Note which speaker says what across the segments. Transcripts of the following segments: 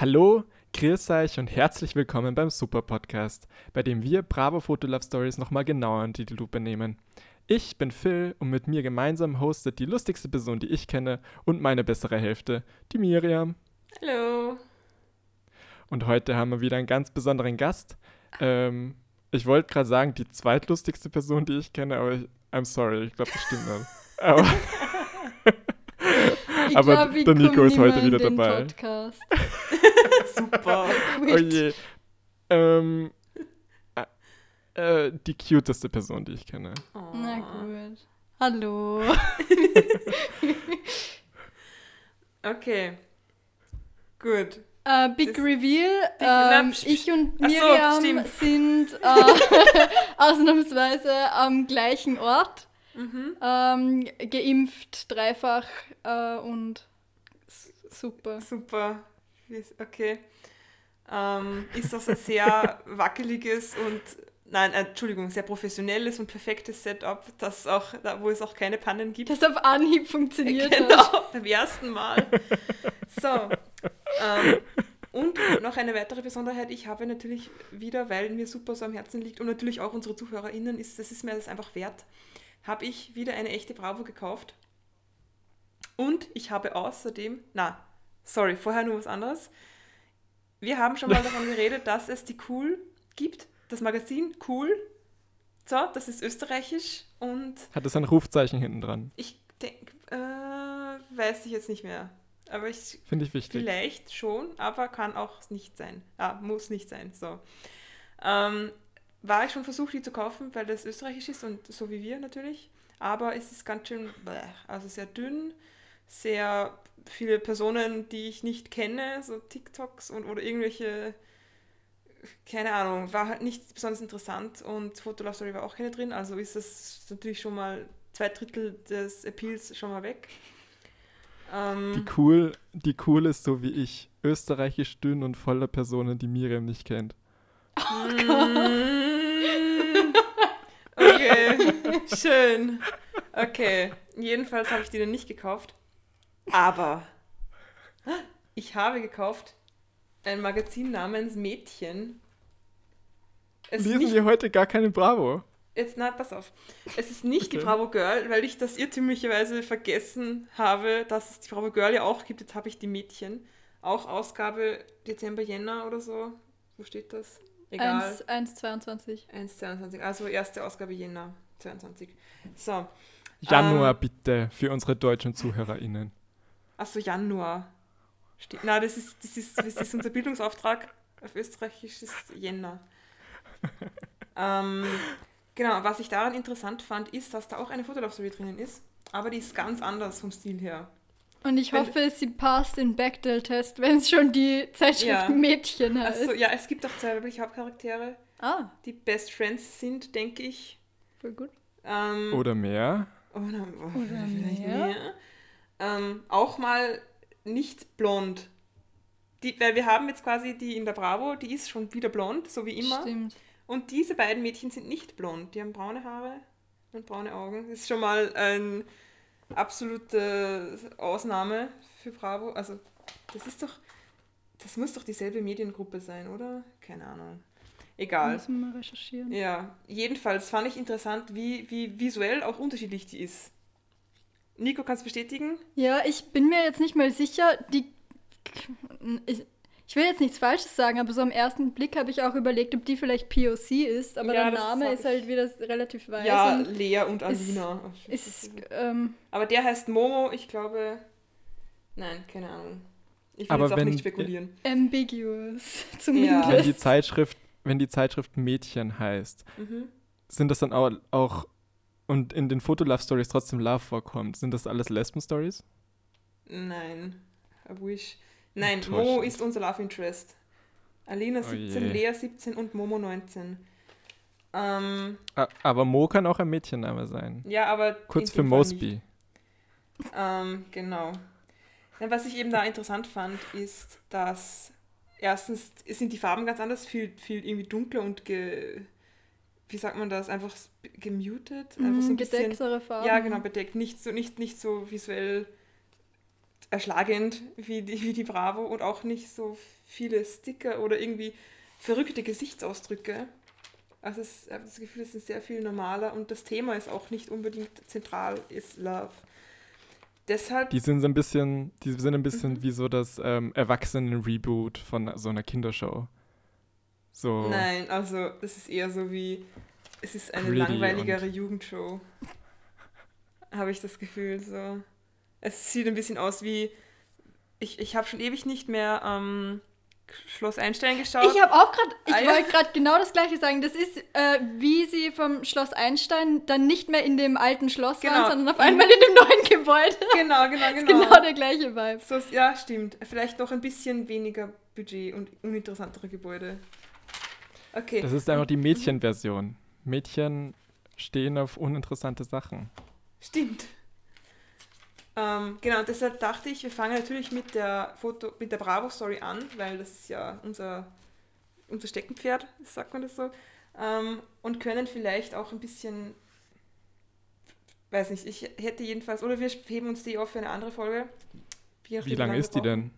Speaker 1: Hallo, grüß euch und herzlich willkommen beim Super Podcast, bei dem wir Bravo Photo Love Stories nochmal genauer unter die Lupe nehmen. Ich bin Phil und mit mir gemeinsam hostet die lustigste Person, die ich kenne und meine bessere Hälfte, die Miriam.
Speaker 2: Hallo.
Speaker 1: Und heute haben wir wieder einen ganz besonderen Gast. Ähm, ich wollte gerade sagen, die zweitlustigste Person, die ich kenne, aber ich, I'm sorry, ich glaube, das stimmt nicht. Aber,
Speaker 3: Ich
Speaker 1: aber
Speaker 3: glaub,
Speaker 1: der Nico ist heute wieder dabei.
Speaker 3: Podcast.
Speaker 2: Super.
Speaker 1: Oh je. Ähm, äh, äh, die cuteste Person, die ich kenne.
Speaker 2: Oh.
Speaker 3: Na gut. Hallo.
Speaker 2: Okay. Gut.
Speaker 3: Äh, Big
Speaker 2: Das-
Speaker 3: Reveal. Ähm, ich und
Speaker 2: so,
Speaker 3: Miriam
Speaker 2: stimmt.
Speaker 3: sind äh, ausnahmsweise am gleichen Ort.
Speaker 2: Mhm.
Speaker 3: Ähm, geimpft, dreifach äh, und super.
Speaker 2: Super. Okay. Ähm, ist das ein sehr wackeliges und, nein, äh, Entschuldigung, sehr professionelles und perfektes Setup, das auch, da, wo es auch keine Pannen gibt.
Speaker 3: Das auf Anhieb funktioniert hat.
Speaker 2: Genau, beim ersten Mal. So. Ähm, und noch eine weitere Besonderheit, ich habe natürlich wieder, weil mir super so am Herzen liegt und natürlich auch unsere ZuhörerInnen, ist, das ist mir das einfach wert, habe ich wieder eine echte Bravo gekauft. Und ich habe außerdem, na, sorry, vorher nur was anderes. Wir haben schon mal davon geredet, dass es die Cool gibt, das Magazin Cool. So, das ist österreichisch und
Speaker 1: Hat es ein Rufzeichen hinten dran?
Speaker 2: ich denke, äh, weiß ich jetzt nicht mehr. Aber ich
Speaker 1: Finde ich wichtig.
Speaker 2: vielleicht schon, aber kann auch nicht sein. Ah, muss nicht sein. So. Ähm, war ich schon versucht, die zu kaufen, weil das österreichisch ist und so wie wir natürlich. Aber es ist ganz schön, bäh, also sehr dünn, sehr viele Personen, die ich nicht kenne, so TikToks und oder irgendwelche, keine Ahnung, war halt nicht besonders interessant und Fotolove Story war auch keine drin, also ist das natürlich schon mal zwei Drittel des Appeals schon mal weg. Ähm,
Speaker 1: Die cool, die cool ist so wie ich. Österreichisch dünn und voller Personen, die Miriam nicht kennt.
Speaker 2: Mm. Okay, schön. Okay, jedenfalls habe ich die dann nicht gekauft. Aber ich habe gekauft ein Magazin namens Mädchen. Es
Speaker 1: Lesen
Speaker 2: nicht,
Speaker 1: wir heute gar keine Bravo.
Speaker 2: jetzt, na, pass auf. Es ist nicht die
Speaker 1: Okay.
Speaker 2: Bravo Girl, weil ich das irrtümlicherweise vergessen habe, dass es die Bravo Girl ja auch gibt. Jetzt habe ich die Mädchen. Auch Ausgabe Dezember, Jänner oder so. Wo steht das? Egal.
Speaker 3: 1, 1,22.
Speaker 2: 1,22, also erste Ausgabe Jänner 22. So,
Speaker 1: Januar
Speaker 2: Ähm.
Speaker 1: bitte für unsere deutschen ZuhörerInnen.
Speaker 2: achso, Januar. Ste Na, das ist, das, ist, das ist unser Bildungsauftrag. Auf Österreichisch ist Jänner. ähm, genau, was ich daran interessant fand, ist, dass da auch eine Fotolove-Story drinnen ist, aber die ist ganz anders vom Stil her.
Speaker 3: Und ich
Speaker 2: Wenn-
Speaker 3: hoffe, sie passt den Bechdel-Test, wenn es schon die Zeitschrift
Speaker 2: Ja.
Speaker 3: Mädchen heißt.
Speaker 2: Also ja, es gibt auch zwei weibliche Hauptcharaktere,
Speaker 3: Ah,
Speaker 2: die Best Friends sind, denke ich.
Speaker 3: Voll gut.
Speaker 2: Ähm,
Speaker 1: Oder mehr.
Speaker 2: Oder,
Speaker 3: Oder
Speaker 2: vielleicht
Speaker 3: mehr.
Speaker 2: mehr. Ähm, auch mal nicht blond. Die, weil wir haben jetzt quasi die in der Bravo, die ist schon wieder blond, so wie immer.
Speaker 3: Stimmt.
Speaker 2: Und diese beiden Mädchen sind nicht blond. Die haben braune Haare und braune Augen. Das ist schon mal eine absolute Ausnahme für Bravo. Also, das ist doch. Das muss doch dieselbe Mediengruppe sein, oder? Keine Ahnung. Egal.
Speaker 3: Müssen wir mal recherchieren.
Speaker 2: Ja, jedenfalls fand ich interessant, wie, wie visuell auch unterschiedlich die ist. Nico, kannst du bestätigen?
Speaker 3: Ja, ich bin mir jetzt nicht mal sicher, die. Ich, ich will jetzt nichts Falsches sagen, aber so am ersten Blick habe ich auch überlegt, ob die vielleicht POC ist, aber
Speaker 2: Ja,
Speaker 3: der Name ist halt wieder relativ weiß.
Speaker 2: ja,
Speaker 3: und
Speaker 2: Lea und Alina.
Speaker 3: ist, ähm,
Speaker 2: Aber der heißt Momo, ich glaube. Nein, keine Ahnung. Ich will
Speaker 1: Aber
Speaker 2: jetzt auch
Speaker 1: wenn-
Speaker 2: nicht spekulieren.
Speaker 3: ambiguous,
Speaker 1: Wenn
Speaker 3: zumindest.
Speaker 1: die Zeitschrift, wenn die Zeitschrift Mädchen heißt,
Speaker 2: Mhm.
Speaker 1: sind das dann auch, auch und in den Fotolove-Stories trotzdem Love vorkommt, sind das alles Lesben-Stories?
Speaker 2: Nein, I wish. Nein. Momo ist unser Love Interest. Alina
Speaker 1: Oh
Speaker 2: 17,
Speaker 1: je.
Speaker 2: Lea 17 und Momo 19. Ähm,
Speaker 1: Aber Mo kann auch ein Mädchenname sein.
Speaker 2: ja, aber.
Speaker 1: Kurz für. Mosby.
Speaker 2: Ähm, genau. Was ich eben da interessant fand, ist, dass erstens sind die Farben ganz anders, viel, viel irgendwie dunkler und ge, wie sagt man das, einfach gemutet, einfach so
Speaker 3: Mm,
Speaker 2: ein bisschen,
Speaker 3: gedecktere Farben.
Speaker 2: ja genau, bedeckt, nicht so, nicht, nicht so visuell erschlagend wie die, wie die Bravo und auch nicht so viele Sticker oder irgendwie verrückte Gesichtsausdrücke. Also ich habe das Gefühl, es ist sehr viel normaler und das Thema ist auch nicht unbedingt zentral, ist Love. Deshalb,
Speaker 1: Die sind so ein bisschen, die sind ein bisschen
Speaker 2: Mhm.
Speaker 1: wie so das ähm, Erwachsenen-Reboot von so einer Kindershow. So.
Speaker 2: nein, also das ist eher so wie, es ist eine langweiligere Jugendshow. Habe ich das Gefühl so. Es sieht ein bisschen aus wie, ich, ich habe schon ewig nicht mehr ähm, Schloss Einstein geschaut.
Speaker 3: Ich habe auch gerade, ich
Speaker 2: Ah, ja.
Speaker 3: wollte gerade genau das gleiche sagen. Das ist, äh, wie sie vom Schloss Einstein dann nicht mehr in dem alten Schloss
Speaker 2: Genau.
Speaker 3: waren, sondern auf einmal in dem neuen Gebäude.
Speaker 2: genau, genau,
Speaker 3: Das ist
Speaker 2: genau.
Speaker 3: genau der gleiche Vibe.
Speaker 2: So, ja, stimmt. Vielleicht noch ein bisschen weniger Budget und uninteressantere Gebäude. Okay.
Speaker 1: Das ist einfach die Mädchenversion. Mädchen stehen auf uninteressante Sachen.
Speaker 2: Stimmt. Ähm, genau, deshalb dachte ich, wir fangen natürlich mit der Foto, mit der Bravo-Story an, weil das ist ja unser, unser Steckenpferd, sagt man das so. Ähm, und können vielleicht auch ein bisschen, weiß nicht, ich hätte jedenfalls, oder wir heben uns die auf für eine andere Folge.
Speaker 1: Wie lang
Speaker 2: wir
Speaker 1: ist die denn?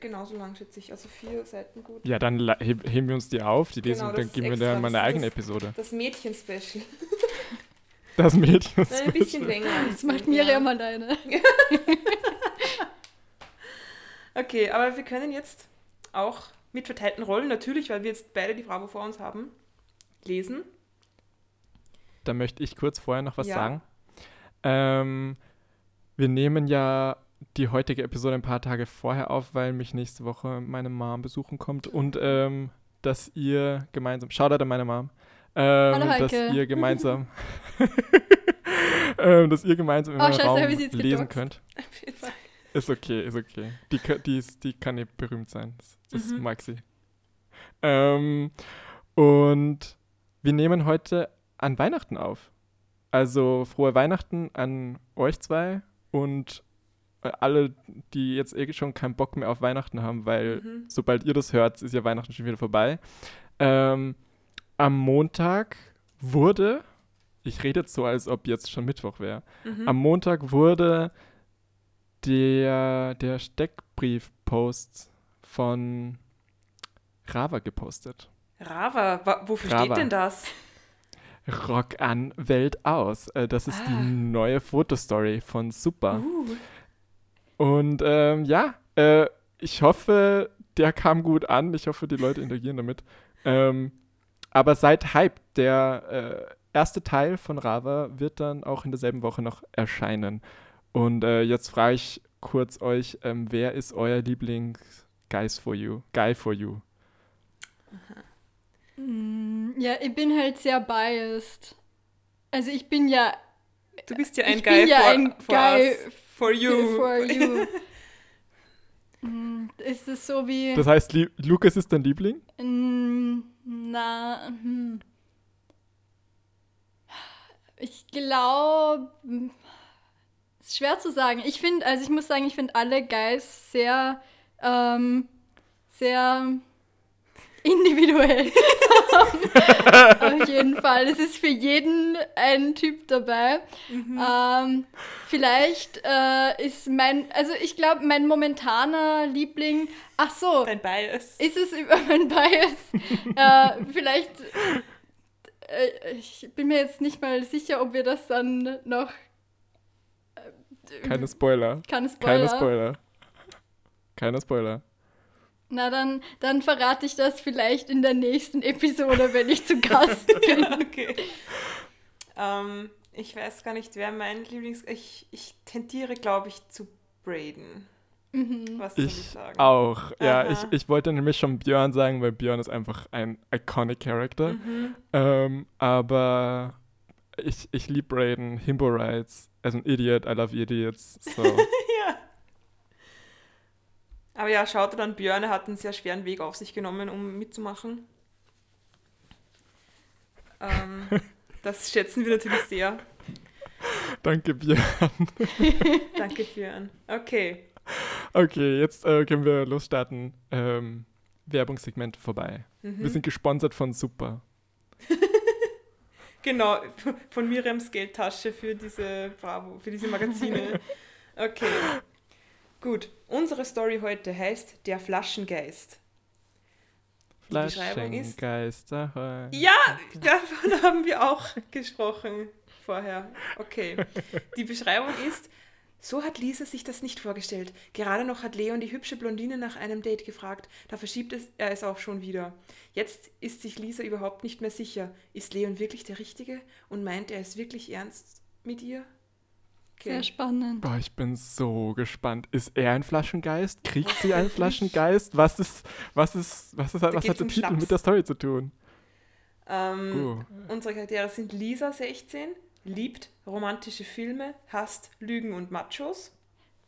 Speaker 2: Genauso lang, schätze ich. Also vier Seiten gut.
Speaker 1: Ja, dann heben wir uns die auf, die lesen,
Speaker 2: Genau, das
Speaker 1: dann geben wir dann mal eine eigene
Speaker 2: das-
Speaker 1: Episode.
Speaker 2: Das Mädchen-Special.
Speaker 1: Das Mädchen.
Speaker 2: Nein, ein bisschen länger.
Speaker 3: Das macht Miriam alleine.
Speaker 2: Okay, aber wir können jetzt auch mit verteilten Rollen, natürlich, weil wir jetzt beide die Bravo vor uns haben, lesen.
Speaker 1: Da möchte ich kurz vorher noch was
Speaker 2: Ja.
Speaker 1: sagen. Ähm, wir nehmen ja die heutige Episode ein paar Tage vorher auf, weil mich nächste Woche meine Mom besuchen kommt und ähm, dass ihr gemeinsam, Shoutout an meine Mom, ähm, dass ihr gemeinsam, ähm, dass ihr gemeinsam im
Speaker 3: Oh, scheiße,
Speaker 1: Raum lesen
Speaker 3: gedoxt?
Speaker 1: könnt. Ist okay, ist okay. Die, die, ist, die kann nicht berühmt sein. Das,
Speaker 2: Mhm.
Speaker 1: mag sie. Ähm, und wir nehmen heute an Weihnachten auf. Also frohe Weihnachten an euch zwei und alle, die jetzt eh schon keinen Bock mehr auf Weihnachten haben, weil
Speaker 2: Mhm.
Speaker 1: sobald ihr das hört, ist ja Weihnachten schon wieder vorbei. Ähm, am Montag wurde, ich rede jetzt so, als ob jetzt schon Mittwoch wäre,
Speaker 2: Mhm.
Speaker 1: am Montag wurde der, der Steckbrief-Post von Rava gepostet.
Speaker 2: Rava, wofür
Speaker 1: Rava.
Speaker 2: steht denn das?
Speaker 1: Rock an, Welt aus. Äh, das ist
Speaker 2: Ah.
Speaker 1: die neue Fotostory von Super.
Speaker 2: Uh,
Speaker 1: Und ähm, ja, äh, ich hoffe, der kam gut an. Ich hoffe, die Leute interagieren damit. Ähm, aber seid hyped. Der äh, erste Teil von Rava wird dann auch in derselben Woche noch erscheinen. Und äh, jetzt frage ich kurz euch, ähm, wer ist euer Lieblings-Guys for you? Guy for you?
Speaker 3: Mm, Ja, ich bin halt sehr biased. Also ich bin ja
Speaker 2: du bist ja ein
Speaker 3: ich
Speaker 2: Guy
Speaker 3: bin ja
Speaker 2: for,
Speaker 3: ein
Speaker 2: for
Speaker 3: Guy.
Speaker 2: For you.
Speaker 3: for you. Mm, Ist es so wie...
Speaker 1: Das heißt, Li Lukas ist dein Liebling?
Speaker 3: Mm, Na, hm. Ich glaube, ist schwer zu sagen. Ich finde, also ich muss sagen, ich finde alle Guys sehr, ähm, sehr individuell. Auf jeden Fall. Es ist für jeden ein Typ dabei. Ähm, vielleicht äh, ist mein, also ich glaube, mein momentaner Liebling, ach so,
Speaker 2: Dein Bias.
Speaker 3: ist es über mein Bias? äh, vielleicht, äh, ich bin mir jetzt nicht mal sicher, ob wir das dann noch. Äh,
Speaker 1: Keine Spoiler.
Speaker 3: keine Spoiler.
Speaker 1: Keine Spoiler. Keine Spoiler.
Speaker 3: Na, dann, dann verrate ich das vielleicht in der nächsten Episode, wenn ich zu Gast bin.
Speaker 2: okay. Ähm, ich weiß gar nicht, wer mein Lieblings... Ich, ich tendiere, glaube ich, zu Braden.
Speaker 3: Mhm.
Speaker 2: Was soll ich
Speaker 1: Ich
Speaker 2: sagen?
Speaker 1: auch. Ja,
Speaker 2: Aha.
Speaker 1: ich, ich wollte nämlich schon Björn sagen, weil Björn ist einfach ein iconic Character.
Speaker 2: Mhm.
Speaker 1: Ähm, aber ich, ich liebe Raiden, Himbo Rides, as an idiot, I love idiots. So.
Speaker 2: Aber ja, schaut dann, Björn hat einen sehr schweren Weg auf sich genommen, um mitzumachen. Ähm, das schätzen wir natürlich sehr.
Speaker 1: Danke, Björn.
Speaker 2: Danke, Björn. Okay.
Speaker 1: Okay, jetzt äh, können wir losstarten. Ähm, Werbungssegment vorbei.
Speaker 2: Mhm.
Speaker 1: Wir sind gesponsert von Super.
Speaker 2: Genau, von Miriams Geldtasche für diese Bravo, für diese Magazine. Okay. Gut, unsere Story heute heißt Der Flaschengeist. Die Beschreibung ist.
Speaker 1: Flaschengeist.
Speaker 2: Ja, davon haben wir auch gesprochen vorher. Okay. Die Beschreibung ist, so hat Lisa sich das nicht vorgestellt. Gerade noch hat Leon die hübsche Blondine nach einem Date gefragt. Da verschiebt es, er es auch schon wieder. Jetzt ist sich Lisa überhaupt nicht mehr sicher. Ist Leon wirklich der Richtige? Und meint er es wirklich ernst mit ihr?
Speaker 3: Sehr spannend.
Speaker 1: Boah, ich bin so gespannt. Ist er ein Flaschengeist? Kriegt sie einen Flaschengeist? Was ist, was ist, was ist, was
Speaker 2: geht's
Speaker 1: hat der Titel
Speaker 2: Schnaps.
Speaker 1: mit der Story zu tun?
Speaker 2: Ähm,
Speaker 1: Oh.
Speaker 2: Unsere Charaktere sind Lisa, 16, liebt romantische Filme, hasst Lügen und Machos.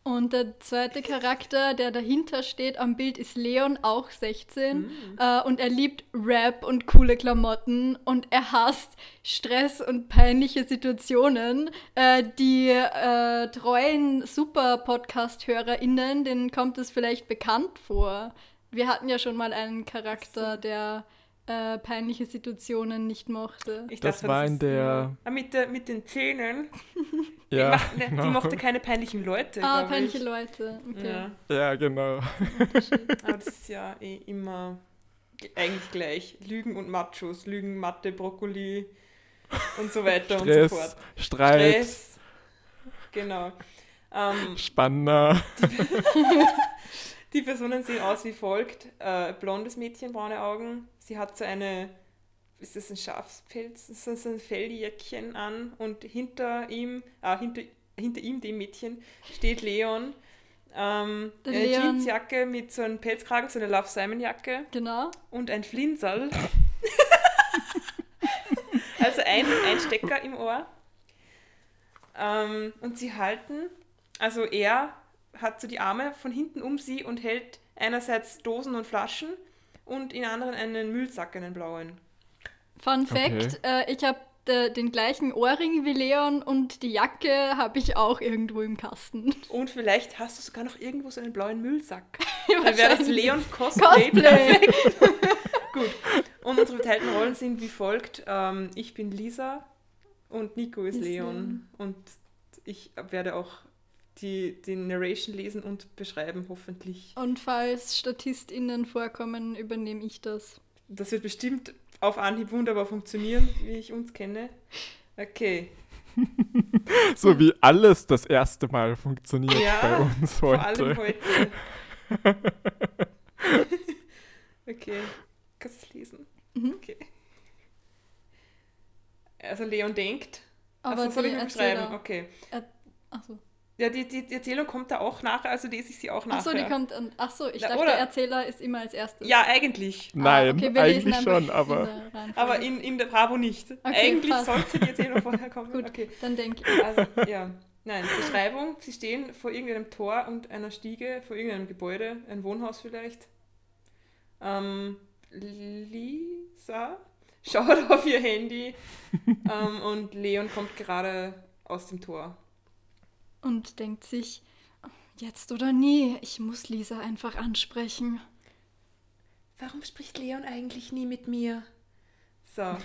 Speaker 3: Und der zweite Charakter, der dahinter steht am Bild, ist Leon, auch 16.
Speaker 2: Mhm.
Speaker 3: Äh, und er liebt Rap und coole Klamotten. Und er hasst Stress und peinliche Situationen. Äh, die äh, treuen Super-Podcast-HörerInnen, denen kommt es vielleicht bekannt vor. Wir hatten ja schon mal einen Charakter, der äh, peinliche Situationen nicht mochte.
Speaker 2: Ich
Speaker 1: Das war in
Speaker 2: ist
Speaker 1: der-
Speaker 2: Ah, mit, der, mit den Zähnen.
Speaker 1: Ja,
Speaker 2: die, macht, ne,
Speaker 1: genau.
Speaker 2: die mochte keine peinlichen Leute.
Speaker 3: Ah, peinliche
Speaker 2: ich.
Speaker 3: Leute. Okay.
Speaker 2: Ja,
Speaker 1: Ja, genau.
Speaker 2: aber das ist ja eh immer eigentlich gleich. Lügen und Machos, Lügen, Mathe, Brokkoli und so weiter und so
Speaker 1: Stress,
Speaker 2: fort.
Speaker 1: Streit,
Speaker 2: Stress. Genau. Ähm,
Speaker 1: Spanner.
Speaker 2: Die Personen sehen aus wie folgt. Äh, blondes Mädchen, braune Augen. Sie hat so eine, ist das ein Schafspelz? Das ist so ein Felljäckchen an und hinter ihm, ah, hinter, hinter ihm, dem Mädchen, steht Leon. Ähm, eine
Speaker 3: Leon-
Speaker 2: Jeansjacke mit so einem Pelzkragen, so eine Love Simon Jacke
Speaker 3: Genau.
Speaker 2: und ein Flinsal. also ein, ein Stecker im Ohr. Ähm, und sie halten, also er hat so die Arme von hinten um sie und hält einerseits Dosen und Flaschen und in anderen einen Müllsack, einen blauen.
Speaker 3: Fun
Speaker 1: Okay.
Speaker 3: Fact: äh, Ich habe äh, den gleichen Ohrring wie Leon und die Jacke habe ich auch irgendwo im Kasten.
Speaker 2: Und vielleicht hast du sogar noch irgendwo so einen blauen Müllsack. Dann wäre das. Leon Cosplay.
Speaker 3: Cosplay.
Speaker 2: Gut. Und unsere verteilten Rollen sind wie folgt. Ähm, ich bin Lisa und Nico ist
Speaker 3: Ist
Speaker 2: Leon. Und ich werde auch die, die Narration lesen und beschreiben, hoffentlich.
Speaker 3: Und falls StatistInnen vorkommen, übernehme ich das.
Speaker 2: Das wird bestimmt auf Anhieb wunderbar funktionieren, wie ich uns kenne. Okay.
Speaker 1: So wie alles das erste Mal funktioniert
Speaker 2: Ja,
Speaker 1: bei uns
Speaker 2: Vor allem
Speaker 1: heute.
Speaker 2: heute. okay. Kannst du es lesen?
Speaker 3: Mhm.
Speaker 2: Okay. Also Leon denkt.
Speaker 3: Aber
Speaker 2: Achso, soll ich beschreiben? Okay.
Speaker 3: Achso.
Speaker 2: Ja, die, die, die Erzählung kommt da auch nachher, also lese ich sie auch nachher.
Speaker 3: Achso, die kommt an. Achso, ich
Speaker 2: Na,
Speaker 3: dachte,
Speaker 2: oder-
Speaker 3: der Erzähler ist immer als erstes.
Speaker 2: Ja, eigentlich.
Speaker 1: Nein,
Speaker 3: Ah, okay, wir lesen
Speaker 1: eigentlich schon,
Speaker 3: in
Speaker 1: aber
Speaker 3: Reihenfolge.
Speaker 2: Aber in, in der Bravo nicht. eigentlich
Speaker 3: passt.
Speaker 2: sollte die Erzählung vorher kommen.
Speaker 3: Gut.
Speaker 2: Okay.
Speaker 3: Dann denke ich.
Speaker 2: Also, ja. Nein, Beschreibung. Sie stehen vor irgendeinem Tor und einer Stiege, vor irgendeinem Gebäude, ein Wohnhaus vielleicht. Ähm, Lisa schaut auf ihr Handy ähm, und Leon kommt gerade aus dem Tor.
Speaker 3: Und denkt sich, jetzt oder nie, ich muss Lisa einfach ansprechen.
Speaker 2: Warum spricht Leon eigentlich nie mit mir? So.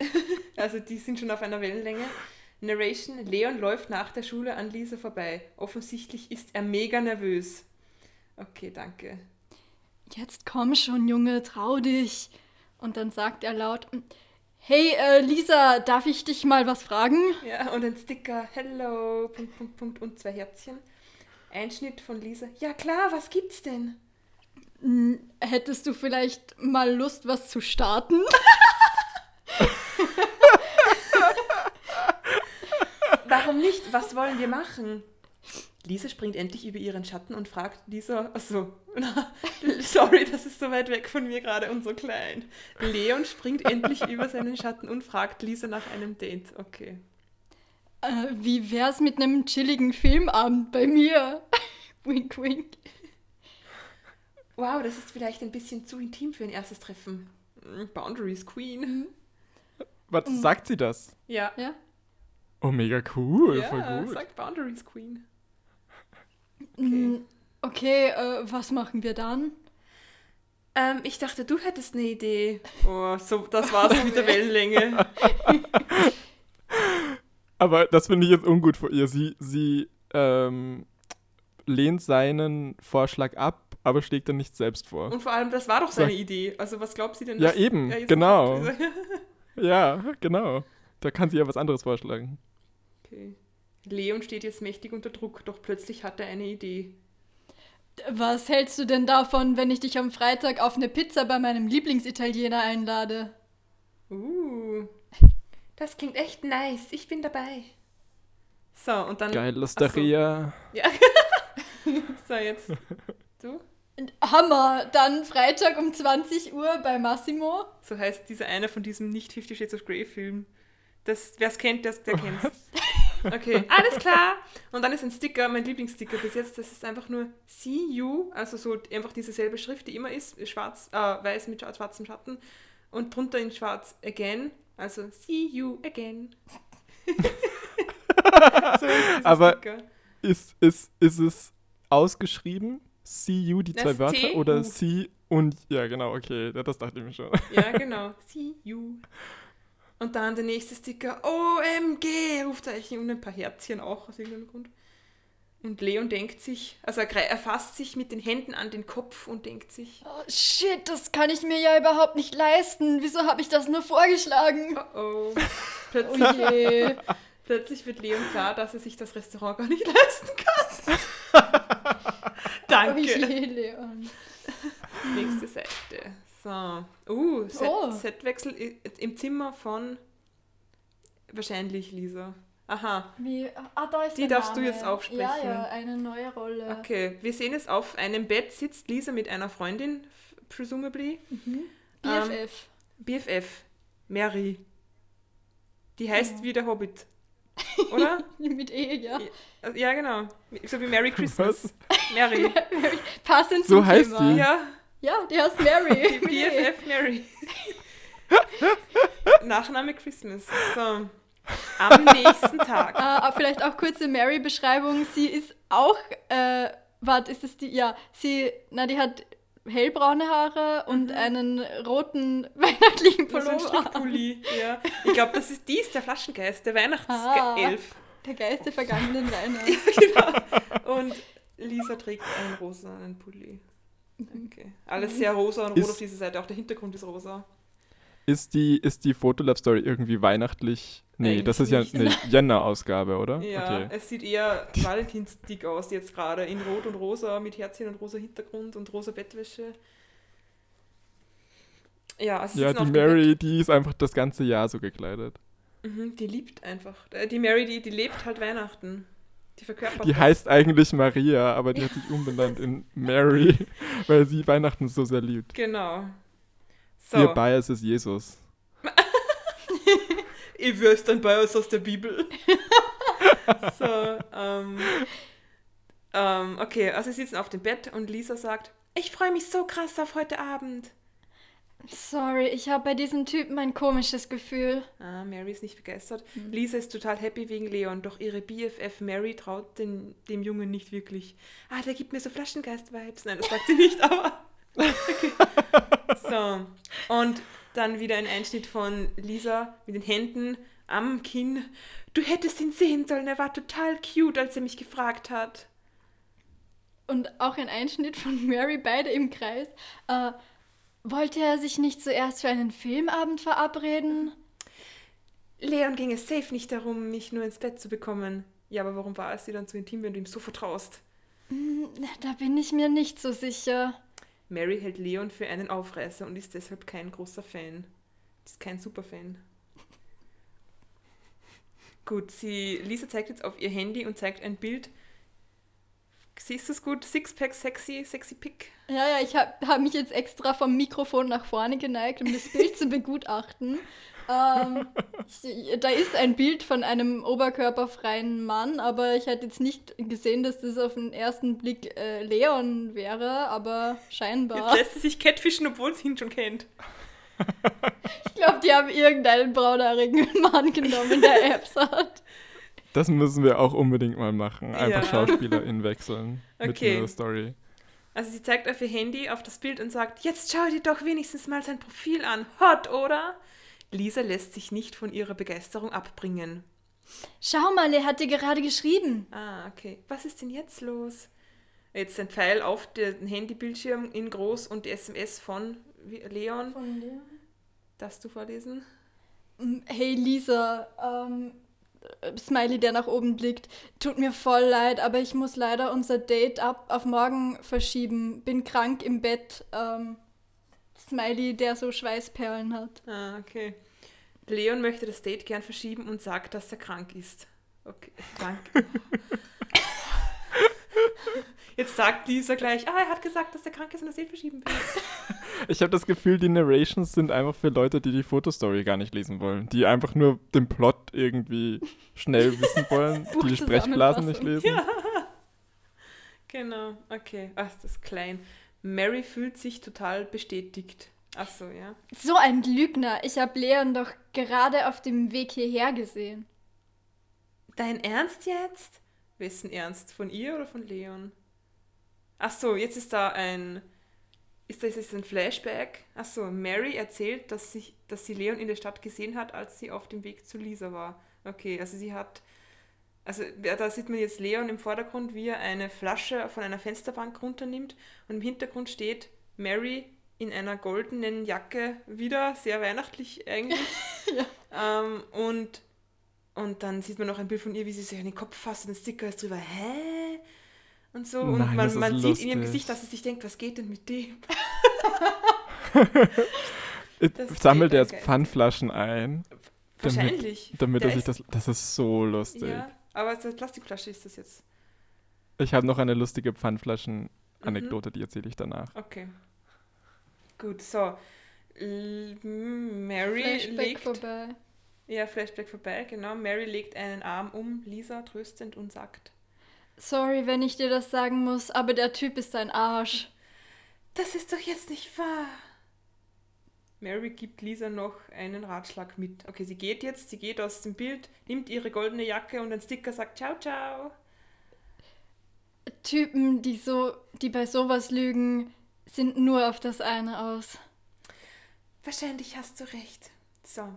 Speaker 2: also die sind schon auf einer Wellenlänge. Narration, Leon läuft nach der Schule an Lisa vorbei. Offensichtlich ist er mega nervös. Okay, danke.
Speaker 3: Jetzt komm schon, Junge, trau dich. Und dann sagt er laut, hey, äh, Lisa, darf ich dich mal was fragen?
Speaker 2: Ja, und ein Sticker, hello, Punkt, Punkt, Punkt und zwei Herzchen. Einschnitt von Lisa. Ja klar, was gibt's denn?
Speaker 3: Hättest du vielleicht mal Lust, was zu starten?
Speaker 2: Warum nicht? Was wollen wir machen? Lisa springt endlich über ihren Schatten und fragt Lisa, achso, sorry, das ist so weit weg von mir gerade und so klein. Leon springt endlich über seinen Schatten und fragt Lisa nach einem Date. Okay.
Speaker 3: Äh, wie wär's mit einem chilligen Filmabend bei mir? wink, wink.
Speaker 2: Wow, das ist vielleicht ein bisschen zu intim für ein erstes Treffen. Mm, Boundaries Queen.
Speaker 1: Was sagt sie das?
Speaker 2: Ja.
Speaker 3: Ja?
Speaker 1: Oh, mega cool,
Speaker 2: ja,
Speaker 1: voll gut.
Speaker 2: sagt Boundaries Queen.
Speaker 3: Mm, Okay, äh, was machen wir dann?
Speaker 2: Ähm, ich dachte, du hättest eine Idee. Oh, so, das war's mit der Wellenlänge.
Speaker 1: Aber das finde ich jetzt ungut vor ihr. Sie, sie ähm, lehnt seinen Vorschlag ab, aber schlägt dann nicht selbst vor.
Speaker 2: Und vor allem, das war doch seine Idee. Also was glaubt sie denn?
Speaker 1: Ja, eben,
Speaker 2: jetzt
Speaker 1: genau. Ja, genau. Da kann sie ja was anderes vorschlagen.
Speaker 2: Okay. Leon steht jetzt mächtig unter Druck, doch plötzlich hat er eine Idee.
Speaker 3: Was hältst du denn davon, wenn ich dich am Freitag auf eine Pizza bei meinem Lieblingsitaliener einlade?
Speaker 2: Uh, das klingt echt nice. Ich bin dabei. So, und dann.
Speaker 1: Geil,
Speaker 2: Ach so.
Speaker 1: Losteria.
Speaker 2: Ja. so, jetzt. Du?
Speaker 3: Hammer! Dann Freitag um 20 Uhr bei Massimo.
Speaker 2: So heißt dieser eine von diesem nicht Fifty Shades of Grey Film. Das, wer es kennt, der, der kennt Okay, alles klar. Und dann ist ein Sticker, mein Lieblingssticker bis jetzt, das ist einfach nur See You, also so einfach dieselbe Schrift, die immer ist, schwarz, äh, weiß mit schwa- schwarzem Schatten und drunter in schwarz Again, also See You Again. so ist
Speaker 1: Aber-
Speaker 2: Sticker.
Speaker 1: Ist, ist, ist es ausgeschrieben? See you, die
Speaker 2: Das
Speaker 1: zwei
Speaker 2: ist
Speaker 1: Wörter? Oder see und. Ja, genau, okay. Das dachte ich mir schon.
Speaker 2: Ja, genau. See You. Und dann der nächste Sticker, OMG, Rufzeichen und ein paar Herzchen auch aus irgendeinem Grund. Und Leon denkt sich, also er, fasst sich mit den Händen an den Kopf und denkt sich,
Speaker 3: Oh, shit, das kann ich mir ja überhaupt nicht leisten. Wieso habe ich das nur vorgeschlagen?
Speaker 2: oh oh.
Speaker 3: Oh
Speaker 2: Plötzlich,
Speaker 3: je.
Speaker 2: plötzlich wird Leon klar, dass er sich das Restaurant gar nicht leisten kann.
Speaker 3: Oh
Speaker 2: Danke.
Speaker 3: je, Leon.
Speaker 2: Nächste Seite. So. Uh, Set,
Speaker 3: Oh.
Speaker 2: Setwechsel im Zimmer von wahrscheinlich Lisa. Aha.
Speaker 3: Wie, ah, da ist
Speaker 2: Die darfst du
Speaker 3: Name.
Speaker 2: jetzt auch sprechen.
Speaker 3: Ja, ja, eine neue Rolle.
Speaker 2: Okay, wir sehen es auf einem Bett sitzt Lisa mit einer Freundin, f- presumably.
Speaker 3: BFF.
Speaker 2: BFF, Mary. Die heißt wie der Hobbit. Oder?
Speaker 3: Mit E, ja.
Speaker 2: Also, ja, genau. So wie Merry Christmas. Mary.
Speaker 3: Passend
Speaker 1: So
Speaker 3: zum
Speaker 1: heißt
Speaker 3: Thema.
Speaker 1: die?
Speaker 2: Ja,
Speaker 3: Ja, die heißt Mary.
Speaker 2: die BFF Mary. Nachname Christmas. So. Am nächsten Tag.
Speaker 3: Äh, vielleicht auch kurze Mary-Beschreibung. Sie ist auch, äh, warte, ist es die, ja, sie, na, die hat hellbraune Haare und einen roten weihnachtlichen
Speaker 2: Das ist ein
Speaker 3: Pullover.
Speaker 2: Strickpulli. Ja. Ich glaube, das ist die ist der Flaschengeist, der
Speaker 3: Ah.
Speaker 2: Weihnachtself.
Speaker 3: Der Geist der vergangenen Weihnacht.
Speaker 2: genau. Und Lisa trägt einen rosanen Pulli. Okay. Alles sehr rosa und rot
Speaker 1: Ist-
Speaker 2: auf dieser Seite. Auch der Hintergrund ist rosa.
Speaker 1: Ist die, ist die Fotolab-Story irgendwie weihnachtlich? Nee, das ist
Speaker 2: Eigentlich
Speaker 1: ja eine Jänner-Ausgabe, oder?
Speaker 2: Ja,
Speaker 1: Okay.
Speaker 2: es sieht eher Valentinsdick aus jetzt gerade. In rot und rosa mit Herzchen und rosa Hintergrund und rosa Bettwäsche. Ja, also
Speaker 1: Ja, die Mary, die ist einfach das ganze Jahr so gekleidet.
Speaker 2: Bett. Mhm, die liebt einfach. Äh, Die Mary, die, die lebt halt Weihnachten. Die verkörpert
Speaker 1: Die heißt eigentlich Maria, aber die hat sich umbenannt in Mary, weil sie Weihnachten so sehr liebt.
Speaker 2: Genau. So.
Speaker 1: Hierbei ist es Jesus.
Speaker 2: Ich wüsste dann bei uns aus der Bibel. so, ähm, ähm, okay, also sie sitzen auf dem Bett und Lisa sagt, ich freue mich so krass auf heute Abend.
Speaker 3: Sorry, ich habe bei diesem Typen ein komisches Gefühl.
Speaker 2: Ah, Mary ist nicht begeistert. Lisa ist total happy wegen Leon, doch ihre BFF Mary traut den, dem Jungen nicht wirklich. Ah, der gibt mir so Flaschengeist-Vibes. Nein, das sagt sie nicht, aber... Okay. So, und dann wieder ein Einschnitt von Lisa mit den Händen am Kinn. Du hättest ihn sehen sollen, er war total cute, als er mich gefragt hat.
Speaker 3: Und auch ein Einschnitt von Mary, beide im Kreis. Äh, wollte er sich nicht zuerst für einen Filmabend verabreden?
Speaker 2: Leon ging es safe nicht darum, mich nur ins Bett zu bekommen. Ja, aber warum war es dir dann so intim, wenn du ihm so vertraust?
Speaker 3: Hm, Da bin ich mir nicht so sicher.
Speaker 2: Mary hält Leon für einen Aufreißer und ist deshalb kein großer Fan. Ist kein Superfan. Gut, sie, Lisa zeigt jetzt auf ihr Handy und zeigt ein Bild. Siehst du es gut? Sixpack, sexy, sexy Pick.
Speaker 3: Ja, ja, ich habe hab mich jetzt extra vom Mikrofon nach vorne geneigt, um das Bild zu begutachten. Ähm, ich, da ist ein Bild von einem oberkörperfreien Mann, aber ich hätte jetzt nicht gesehen, dass das auf den ersten Blick äh, Leon wäre, aber
Speaker 2: Jetzt
Speaker 3: scheinbar.
Speaker 2: lässt sie sich catfischen, obwohl sie ihn schon kennt.
Speaker 3: Ich glaube, die haben irgendeinen braunhaarigen Mann genommen, der Apps hat.
Speaker 1: Das müssen wir auch unbedingt mal machen. Einfach
Speaker 2: Ja.
Speaker 1: SchauspielerInnen wechseln mit
Speaker 2: Okay.
Speaker 1: einer Story.
Speaker 2: Also sie zeigt auf ihr Handy auf das Bild und sagt, jetzt schau dir doch wenigstens mal sein Profil an. Hot, oder? Lisa lässt sich nicht von ihrer Begeisterung abbringen.
Speaker 3: Schau mal, er hat dir gerade geschrieben.
Speaker 2: Ah, okay. Was ist denn jetzt los? Jetzt ein Pfeil auf den Handybildschirm in groß und die SMS von Leon.
Speaker 3: Von dir?
Speaker 2: Darfst du vorlesen?
Speaker 3: Hey Lisa, ähm, Smiley, der nach oben blickt. Tut mir voll leid, aber ich muss leider unser Date ab auf morgen verschieben. Bin krank im Bett. Ähm, Smiley, der so Schweißperlen hat.
Speaker 2: Ah, okay. Leon möchte das Date gern verschieben und sagt, dass er krank ist. Okay, danke. Jetzt sagt Lisa gleich, ah, er hat gesagt, dass er krank ist und das Date verschieben will.
Speaker 1: Ich habe das Gefühl, die Narrations sind einfach für Leute, die die Fotostory gar nicht lesen wollen. Die einfach nur den Plot irgendwie schnell wissen wollen, die die Sprechblasen nicht lesen.
Speaker 2: Genau, okay. Ach, ist das klein. Mary fühlt sich total bestätigt. Ach so, ja.
Speaker 3: So ein Lügner. Ich habe Leon doch gerade auf dem Weg hierher gesehen.
Speaker 2: Dein Ernst jetzt? Wessen Ernst? Von ihr oder von Leon? Ach so, jetzt ist da ein. Ist das jetzt ein Flashback? Ach so, Mary erzählt, dass sie, dass sie Leon in der Stadt gesehen hat, als sie auf dem Weg zu Lisa war. Okay, also sie hat. Also ja, da sieht man jetzt Leon im Vordergrund, wie er eine Flasche von einer Fensterbank runternimmt und im Hintergrund steht Mary in einer goldenen Jacke, wieder sehr weihnachtlich eigentlich. ähm, und und dann sieht man noch ein Bild von ihr, wie sie sich an den Kopf fasst und ein Sticker ist drüber, hä? Und so. Und
Speaker 1: Nein, das
Speaker 2: man,
Speaker 1: ist
Speaker 2: man sieht in ihrem. Gesicht, dass sie sich denkt, was geht denn mit dem?
Speaker 1: Sammelt er jetzt. Pfandflaschen ein,
Speaker 2: Wahrscheinlich.
Speaker 1: damit
Speaker 2: Der
Speaker 1: er sich
Speaker 2: ist-
Speaker 1: das. Das ist so lustig.
Speaker 2: Ja, aber es ist eine Plastikflasche ist das jetzt.
Speaker 1: Ich habe noch eine lustige Pfandflaschen-Anekdote, die erzähle ich danach.
Speaker 2: Okay. Gut, so. L Mary
Speaker 3: Flashback
Speaker 2: legt.
Speaker 3: vorbei.
Speaker 2: Ja, Flashback vorbei, genau. Mary legt einen Arm um Lisa tröstend und sagt:
Speaker 3: Sorry, wenn ich dir das sagen muss, aber der Typ ist ein Arsch.
Speaker 2: Das ist doch jetzt nicht wahr. Mary gibt Lisa noch einen Ratschlag mit. Okay, sie geht jetzt, sie geht aus dem Bild, nimmt ihre goldene Jacke und ein Sticker sagt Ciao, ciao.
Speaker 3: Typen, die so, die bei sowas lügen, sind nur auf das eine aus.
Speaker 2: Wahrscheinlich hast du recht. So,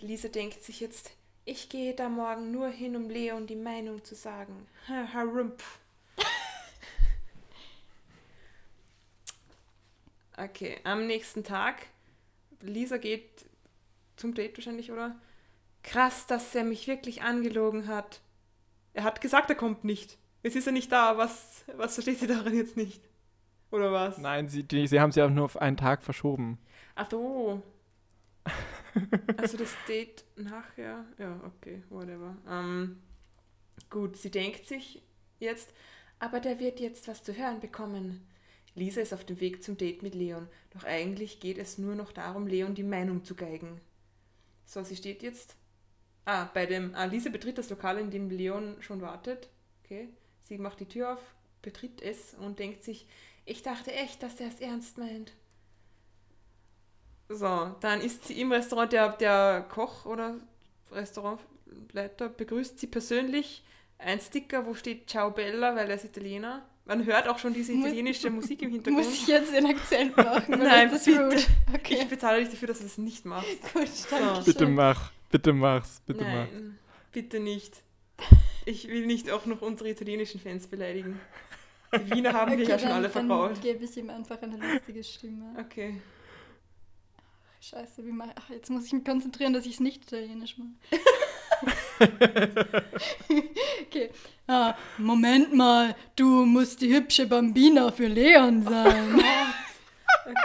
Speaker 2: Lisa denkt sich jetzt, ich gehe da morgen nur hin, um Leon die Meinung zu sagen. Ha, Harumpf. Okay, am nächsten Tag, Lisa geht zum Date wahrscheinlich, oder? Krass, dass er mich wirklich angelogen hat. Er hat gesagt, er kommt nicht. Jetzt ist er nicht da. Was, was versteht sie daran jetzt nicht? Oder was?
Speaker 1: Nein, sie, die, sie haben sie ja nur auf einen Tag verschoben.
Speaker 2: Ach so. Also das Date nachher. Ja, okay, whatever. Ähm, gut, sie denkt sich jetzt, aber der wird jetzt was zu hören bekommen. Lisa ist auf dem Weg zum Date mit Leon, doch eigentlich geht es nur noch darum, Leon die Meinung zu geigen. So, sie steht jetzt. Ah, bei dem. Ah, Lisa betritt das Lokal, in dem Leon schon wartet. Okay. Sie macht die Tür auf, betritt es und denkt sich, ich dachte echt, dass er es ernst meint. So, dann ist sie im Restaurant, der, der Koch oder Restaurantleiter begrüßt sie persönlich. Ein Sticker, wo steht Ciao Bella, weil er ist Italiener. Man hört auch schon diese italienische Musik im Hintergrund.
Speaker 3: Muss ich jetzt den Akzent machen?
Speaker 2: Nein,
Speaker 3: das
Speaker 2: bitte.
Speaker 3: rude?
Speaker 2: Ich
Speaker 3: Okay,
Speaker 2: bezahle dich dafür, dass du das nicht machst.
Speaker 3: gut, danke
Speaker 1: Bitte
Speaker 3: schön.
Speaker 1: mach, bitte mach's, bitte mach.
Speaker 2: Nein, bitte nicht. Ich will nicht auch noch unsere italienischen Fans beleidigen. Die Wiener haben wir
Speaker 3: Okay,
Speaker 2: ja schon
Speaker 3: dann,
Speaker 2: alle
Speaker 3: dann
Speaker 2: vertraut.
Speaker 3: gebe ich ihm einfach eine lustige Stimme.
Speaker 2: Okay.
Speaker 3: Scheiße, wie mach Ach, jetzt muss ich mich konzentrieren, dass ich es nicht italienisch mache. okay. Ah, Moment mal, du musst die hübsche Bambina für Leon sein.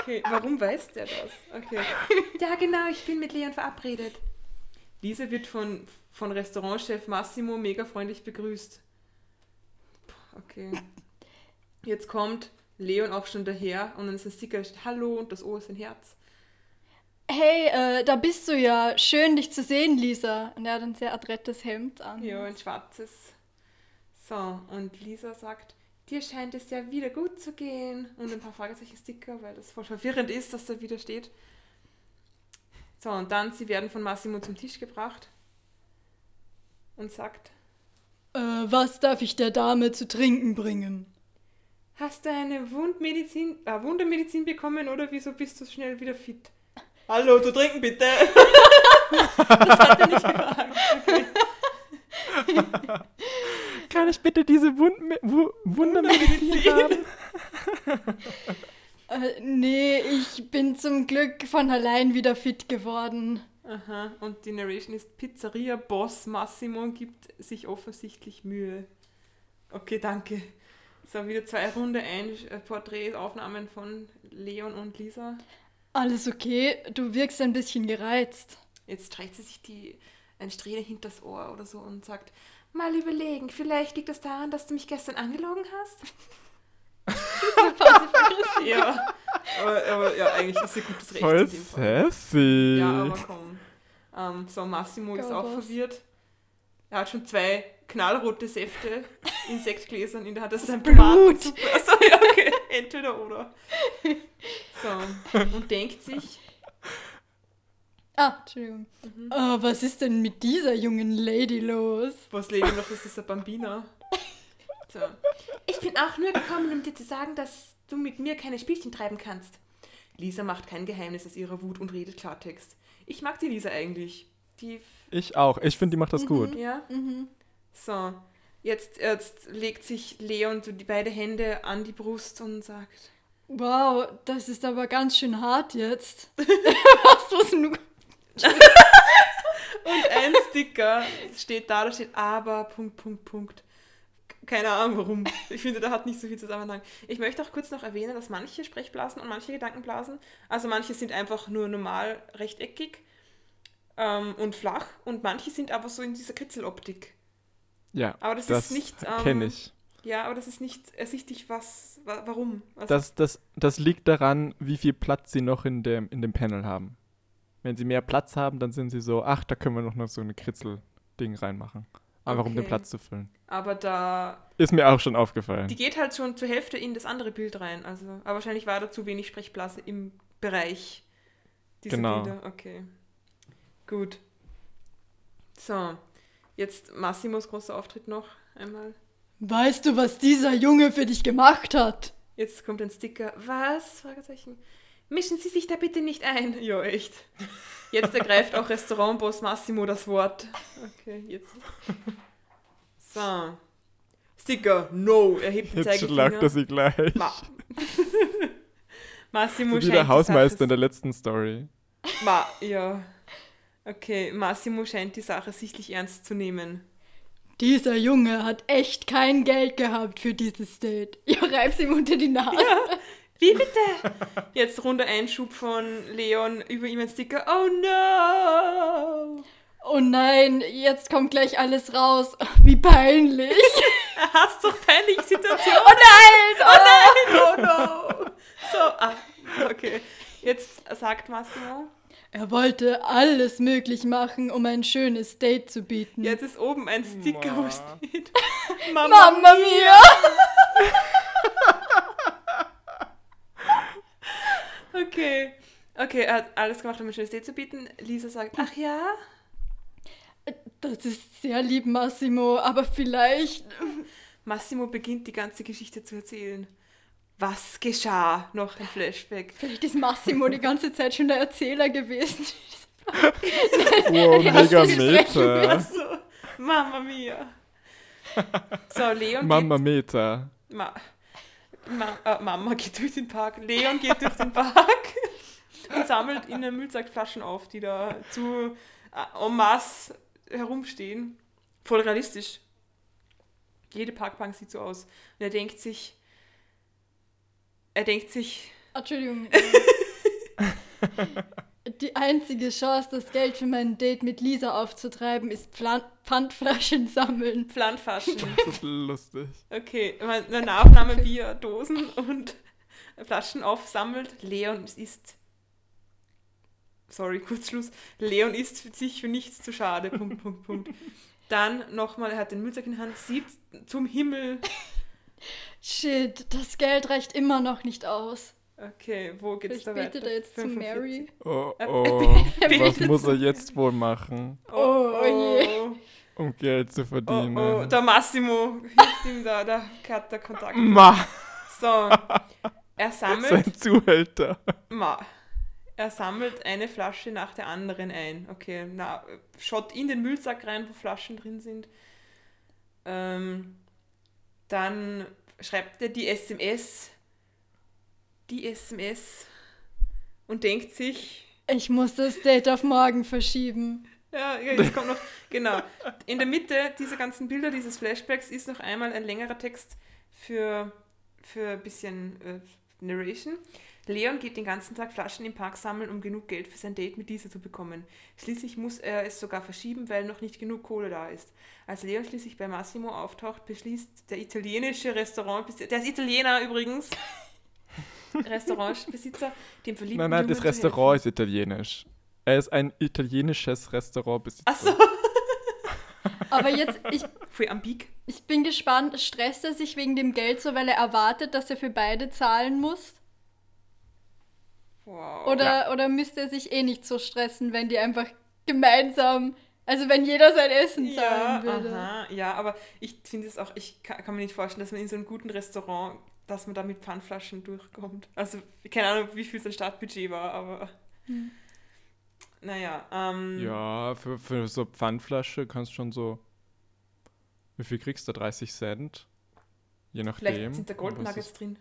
Speaker 2: Okay, warum weiß der das? Okay. Ja, genau, ich bin mit Leon verabredet. Lisa wird von, von Restaurantchef Massimo mega freundlich begrüßt. Okay. Jetzt kommt Leon auch schon daher und dann ist ein Sticker, da steht Hallo und das O ist ein Herz.
Speaker 3: Hey, äh, da bist du ja. Schön, dich zu sehen, Lisa. Und er hat ein sehr adrettes Hemd an.
Speaker 2: Ja, ein schwarzes. So, und Lisa sagt, dir scheint es ja wieder gut zu gehen. Und ein paar Fragezeichen-Sticker, weil das voll verwirrend ist, dass da wieder steht. So, und dann, sie werden von Massimo zum Tisch gebracht und sagt,
Speaker 3: Äh, was darf ich der Dame zu trinken bringen?
Speaker 2: hast du eine Wundmedizin, äh, Wundermedizin bekommen oder wieso bist du schnell wieder fit? Hallo, du trinken bitte. das hat er nicht gefragt. Okay.
Speaker 1: Kann ich bitte diese Wund Wu Wundermedizin haben?
Speaker 3: Äh, nee, ich bin zum Glück von allein wieder fit geworden.
Speaker 2: Aha, und die Narration ist Pizzeria-Boss Massimo gibt sich offensichtlich Mühe. Okay, danke. So, wieder zwei Runde ein äh, Porträtaufnahmen von Leon und Lisa.
Speaker 3: Alles okay? Du wirkst ein bisschen gereizt.
Speaker 2: Jetzt streicht sie sich die eine Strähne hinters Ohr oder so und sagt, mal überlegen, vielleicht liegt das daran, dass du mich gestern angelogen hast.
Speaker 3: Passiv-aggressiv.
Speaker 2: Ja, aber, aber ja, eigentlich ist ihr gutes Recht
Speaker 1: Voll
Speaker 2: in dem Fall.
Speaker 1: sassy.
Speaker 2: Ja, aber komm. Ähm, so, Massimo ist
Speaker 3: Go,
Speaker 2: auch
Speaker 3: Boss.
Speaker 2: verwirrt. Er hat schon zwei knallrote Säfte in Sektgläsern in der Hand. Das ist ein
Speaker 3: Blut.
Speaker 2: Achso, ja, okay. Entweder oder. So, und denkt sich,
Speaker 3: Ah, Entschuldigung.
Speaker 2: Mhm.
Speaker 3: Oh, was ist denn mit dieser jungen Lady los?
Speaker 2: was Lady noch ist, ist ein Bambina. So. Ich bin auch nur gekommen, um dir zu sagen, dass du mit mir keine Spielchen treiben kannst. Lisa macht kein Geheimnis aus ihrer Wut und redet Klartext. Ich mag die Lisa eigentlich. Die
Speaker 1: Ich auch. Ich finde, die macht das gut.
Speaker 2: Ja.
Speaker 3: Mhm.
Speaker 2: So, jetzt, jetzt legt sich Leon so die beiden Hände an die Brust und sagt:
Speaker 3: Wow, das ist aber ganz schön hart jetzt. was, was nun?
Speaker 2: Und ein Sticker steht da, da steht aber, Punkt, Punkt, Punkt. Keine Ahnung warum. Ich finde, da hat nicht so viel Zusammenhang. Ich möchte auch kurz noch erwähnen, dass manche Sprechblasen und manche Gedankenblasen, also manche sind einfach nur normal rechteckig ähm, und flach und manche sind aber so in dieser Kritzeloptik.
Speaker 1: Ja,
Speaker 2: Aber das,
Speaker 1: das
Speaker 2: ist nicht. Ähm,
Speaker 1: kenne ich.
Speaker 2: Ja, aber das ist nicht ersichtlich, was, wa warum. Also,
Speaker 1: Das, das, das liegt daran, wie viel Platz sie noch in dem, in dem Panel haben. Wenn sie mehr Platz haben, dann sind sie so, ach, da können wir noch mal so eine Kritzel-Ding reinmachen. Einfach um den
Speaker 2: Okay.
Speaker 1: Platz zu füllen.
Speaker 2: aber da
Speaker 1: Ist mir auch schon aufgefallen.
Speaker 2: Die geht halt schon zur Hälfte in das andere Bild rein. Also, aber wahrscheinlich war da zu wenig Sprechblase im Bereich dieser
Speaker 1: Genau.
Speaker 2: Bilder. Okay. Gut. So. Jetzt Massimos großer Auftritt noch einmal.
Speaker 3: Weißt du, was dieser Junge für dich gemacht hat?
Speaker 2: Jetzt kommt ein Sticker. Was? Fragezeichen. Mischen Sie sich da bitte nicht ein. Ja, echt. Jetzt ergreift auch Restaurantboss Massimo das Wort. Okay, jetzt. So. Sticker. No. Er hebt den
Speaker 1: Jetzt
Speaker 2: Zeigefinger.
Speaker 1: schlagt er sie gleich.
Speaker 2: Ma Massimo
Speaker 1: So wie
Speaker 2: scheint
Speaker 1: der Hausmeister in der letzten Story.
Speaker 2: Ma ja. Okay, Massimo scheint die Sache sichtlich ernst zu nehmen.
Speaker 3: Dieser Junge hat echt kein Geld gehabt für dieses Date. Ja, reib's ihm unter die Nase.
Speaker 2: Wie bitte? Jetzt runder Einschub von Leon über ihm ein Sticker. Oh no!
Speaker 3: Oh nein, jetzt kommt gleich alles raus. Wie peinlich.
Speaker 2: Er hasst doch peinliche Situation.
Speaker 3: Oh nein! Oh
Speaker 2: Oh no! So, ah, okay. Jetzt sagt Massimo.
Speaker 3: Er wollte alles möglich machen, um ein schönes Date zu bieten.
Speaker 2: Jetzt ist oben ein Sticker, wo
Speaker 1: Ma.
Speaker 2: steht.
Speaker 3: Mama mia!
Speaker 2: Okay. Okay, er hat alles gemacht, um ein schönes Date zu bieten. Lisa sagt, ach ja?
Speaker 3: Das ist sehr lieb, Massimo, aber vielleicht.
Speaker 2: Massimo beginnt die ganze Geschichte zu erzählen. Was geschah? Noch ein Flashback.
Speaker 3: Vielleicht ist Massimo die ganze Zeit schon der Erzähler gewesen.
Speaker 1: Wow, mega. Meter.
Speaker 2: So, Mama mia. So, Leon
Speaker 1: Mama
Speaker 2: geht...
Speaker 1: Meter.
Speaker 2: Ma Ma äh, Mama geht durch den Park. Leon geht durch den Park und sammelt in den Müllsackflaschen auf, die da zu äh, en masse herumstehen. Voll realistisch. Jede Parkbank sieht so aus. Und er denkt sich... Er denkt sich...
Speaker 3: Entschuldigung. Die einzige Chance, das Geld für mein Date mit Lisa aufzutreiben, ist Pflan Pfandflaschen sammeln.
Speaker 2: Pfandflaschen.
Speaker 1: Das ist lustig.
Speaker 2: Okay, eine Nahaufnahme, wie er Dosen und Flaschen aufsammelt. Leon ist. Sorry, Kurzschluss. Leon ist für sich für nichts zu schade. Punkt, Punkt, Punkt. Dann nochmal, er hat den Müllsack in der Hand, sieht zum Himmel.
Speaker 3: Shit, das Geld reicht immer noch nicht aus.
Speaker 2: Okay, wo geht's
Speaker 3: Vielleicht
Speaker 2: da weiter?
Speaker 3: betet er jetzt zu
Speaker 2: 45.
Speaker 3: Mary.
Speaker 1: Oh,
Speaker 2: Er-
Speaker 1: oh. Was muss
Speaker 3: zu-
Speaker 1: er jetzt wohl machen,
Speaker 2: Oh,
Speaker 3: Oh je.
Speaker 2: oh,
Speaker 1: um Geld zu
Speaker 2: oh,
Speaker 1: verdienen?
Speaker 2: oh, der Massimo hilft ihm da, da hat der Kontakt.
Speaker 1: Ma,
Speaker 2: So, er sammelt.
Speaker 1: sein Zuhälter.
Speaker 2: Ma. Er sammelt eine Flasche nach der anderen ein. Okay, na, schaut in den Müllsack rein, wo Flaschen drin sind. Ähm, Dann schreibt er die SMS, die SMS und denkt sich,
Speaker 3: Ich muss das Date auf morgen verschieben.
Speaker 2: ja, jetzt kommt noch, genau. In der Mitte dieser ganzen Bilder, dieses Flashbacks, ist noch einmal ein längerer Text für, für ein bisschen äh, Narration. Leon geht den ganzen Tag Flaschen im Park sammeln, um genug Geld für sein Date mit dieser zu bekommen. Schließlich muss er es sogar verschieben, weil noch nicht genug Kohle da ist. Als Leon schließlich bei Massimo auftaucht, beschließt der italienische Restaurantbesitzer, der ist Italiener übrigens, Restaurantbesitzer, dem verliebten
Speaker 1: Nein, nein,
Speaker 2: Jungen
Speaker 1: das Restaurant ist italienisch. Er ist ein italienisches Restaurantbesitzer.
Speaker 2: Ach so,
Speaker 3: Aber jetzt, ich, ich bin gespannt, stresst er sich wegen dem Geld so, weil er erwartet, dass er für beide zahlen muss?
Speaker 2: Wow.
Speaker 3: Oder, oder müsste er sich eh nicht so stressen, wenn die einfach gemeinsam, also wenn jeder sein Essen
Speaker 2: Ja,
Speaker 3: zahlen würde?
Speaker 2: aha, ja, aber ich finde es auch, ich kann, kann mir nicht vorstellen, dass man in so einem guten Restaurant, dass man da mit Pfandflaschen durchkommt. Also, keine Ahnung, wie viel sein Startbudget war, aber.
Speaker 3: Hm.
Speaker 2: Naja, ähm.
Speaker 1: Ja, für, für so Pfandflasche kannst du schon so. Wie viel kriegst du? 30 Cent? Je nachdem.
Speaker 2: Vielleicht sind da Gold
Speaker 1: Was
Speaker 2: Nuggets
Speaker 1: ist-
Speaker 2: drin.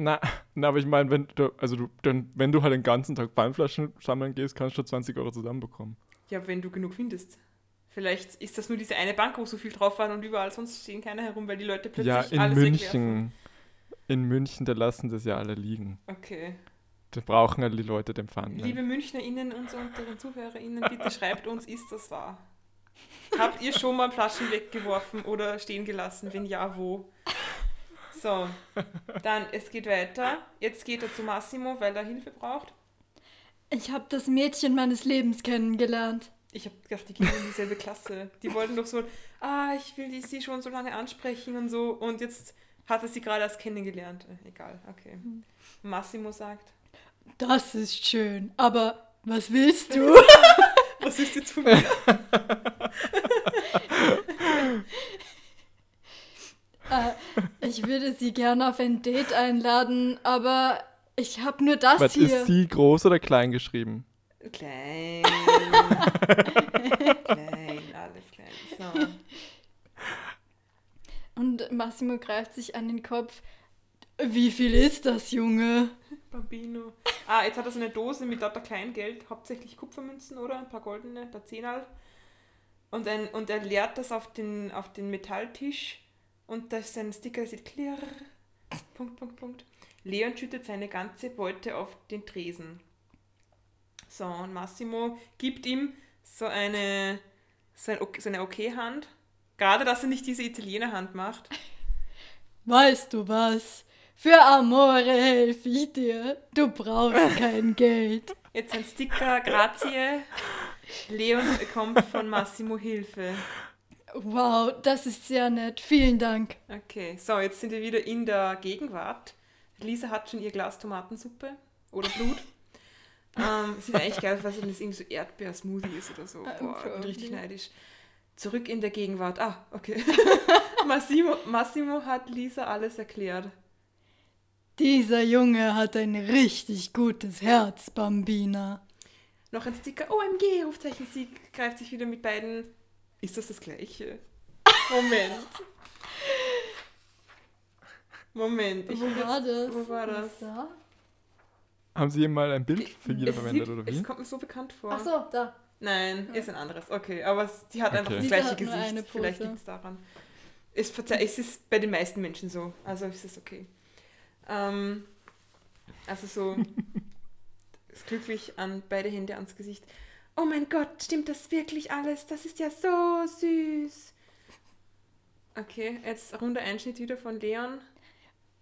Speaker 1: Na, na, aber ich meine, wenn du, also du, dann, wenn du halt den ganzen Tag Pfandflaschen sammeln gehst, kannst du 20 Euro zusammenbekommen.
Speaker 2: Ja, wenn du genug findest. Vielleicht ist das nur diese eine Bank, wo so viel drauf war und überall sonst stehen keine herum, weil die Leute plötzlich
Speaker 1: Ja, in
Speaker 2: alles wegwerfen.
Speaker 1: München. In München, da lassen das ja alle liegen.
Speaker 2: Okay.
Speaker 1: Da brauchen halt die Leute den Pfand. nicht.
Speaker 2: Liebe MünchnerInnen und unseren ZuhörerInnen, bitte schreibt uns, ist das wahr? Habt ihr schon mal Flaschen weggeworfen oder stehen gelassen? Wenn ja, wo? So, dann, es geht weiter. Jetzt geht er zu Massimo, weil er Hilfe braucht.
Speaker 3: Ich habe das Mädchen meines Lebens kennengelernt.
Speaker 2: Ich habe gedacht, die gehen in dieselbe Klasse. Die wollten doch so, ah, ich will die, sie schon so lange ansprechen und so. Und jetzt hat er sie gerade erst kennengelernt. Egal, okay. Massimo sagt,
Speaker 3: Das ist schön, aber was willst du?
Speaker 2: was ist jetzt von mir?
Speaker 3: äh, ich würde sie gerne auf ein Date einladen, aber ich habe nur das
Speaker 1: Was
Speaker 3: hier.
Speaker 1: ist sie groß oder klein geschrieben?
Speaker 2: Klein. klein, alles klein. So.
Speaker 3: Und Massimo greift sich an den Kopf. Wie viel ist das, Junge?
Speaker 2: Bambino. Ah, jetzt hat er so eine Dose mit lauter Kleingeld, hauptsächlich Kupfermünzen, oder? Ein paar goldene, ein paar Zehnerl. Und, ein, und er leert das auf den, auf den Metalltisch und da ist ein Sticker, der sieht klirr. Punkt, Punkt, Punkt. Leon schüttet seine ganze Beute auf den Tresen. So, und Massimo gibt ihm so eine, so, eine Okay-Hand. Gerade, dass er nicht diese Italiener-Hand macht.
Speaker 3: Weißt du was? Für Amore helfe ich dir. Du brauchst kein Geld.
Speaker 2: Jetzt ein Sticker, grazie. Leon bekommt von Massimo Hilfe.
Speaker 3: Wow, das ist sehr nett. Vielen Dank.
Speaker 2: Okay, so, jetzt sind wir wieder in der Gegenwart. Lisa hat schon ihr Glas Tomatensuppe oder Blut. ähm, es ist eigentlich geil, was wenn das irgendwie so Erdbeersmoothie ist oder so.
Speaker 3: Ah,
Speaker 2: Boah, ich bin richtig neidisch. Zurück in der Gegenwart. Ah, okay. Massimo, Massimo hat Lisa alles erklärt.
Speaker 3: Dieser Junge hat ein richtig gutes Herz, Bambina.
Speaker 2: Noch ein Sticker. OMG, Rufzeichen. Sie greift sich wieder mit beiden. Ist das das gleiche? Moment. Moment. Ich
Speaker 3: Wo war
Speaker 2: jetzt-
Speaker 3: das?
Speaker 2: Wo war das?
Speaker 3: Was da?
Speaker 1: Haben sie mal ein Bild für jeder verwendet
Speaker 2: sieht-
Speaker 1: oder wie?
Speaker 2: Es kommt mir so bekannt vor.
Speaker 3: Ach so, da.
Speaker 2: Nein, ist ein anderes. Okay, aber es- sie hat einfach
Speaker 1: Okay.
Speaker 2: das
Speaker 3: Lisa
Speaker 2: gleiche Gesicht.
Speaker 3: eine
Speaker 2: Vielleicht liegt es daran. Es ist bei den meisten Menschen so. Also ist es okay. Ähm, also so ist glücklich an beide Hände ans Gesicht. Oh mein Gott, stimmt das wirklich alles? Das ist ja so süß. Okay, jetzt runder Einschnitt wieder von Leon.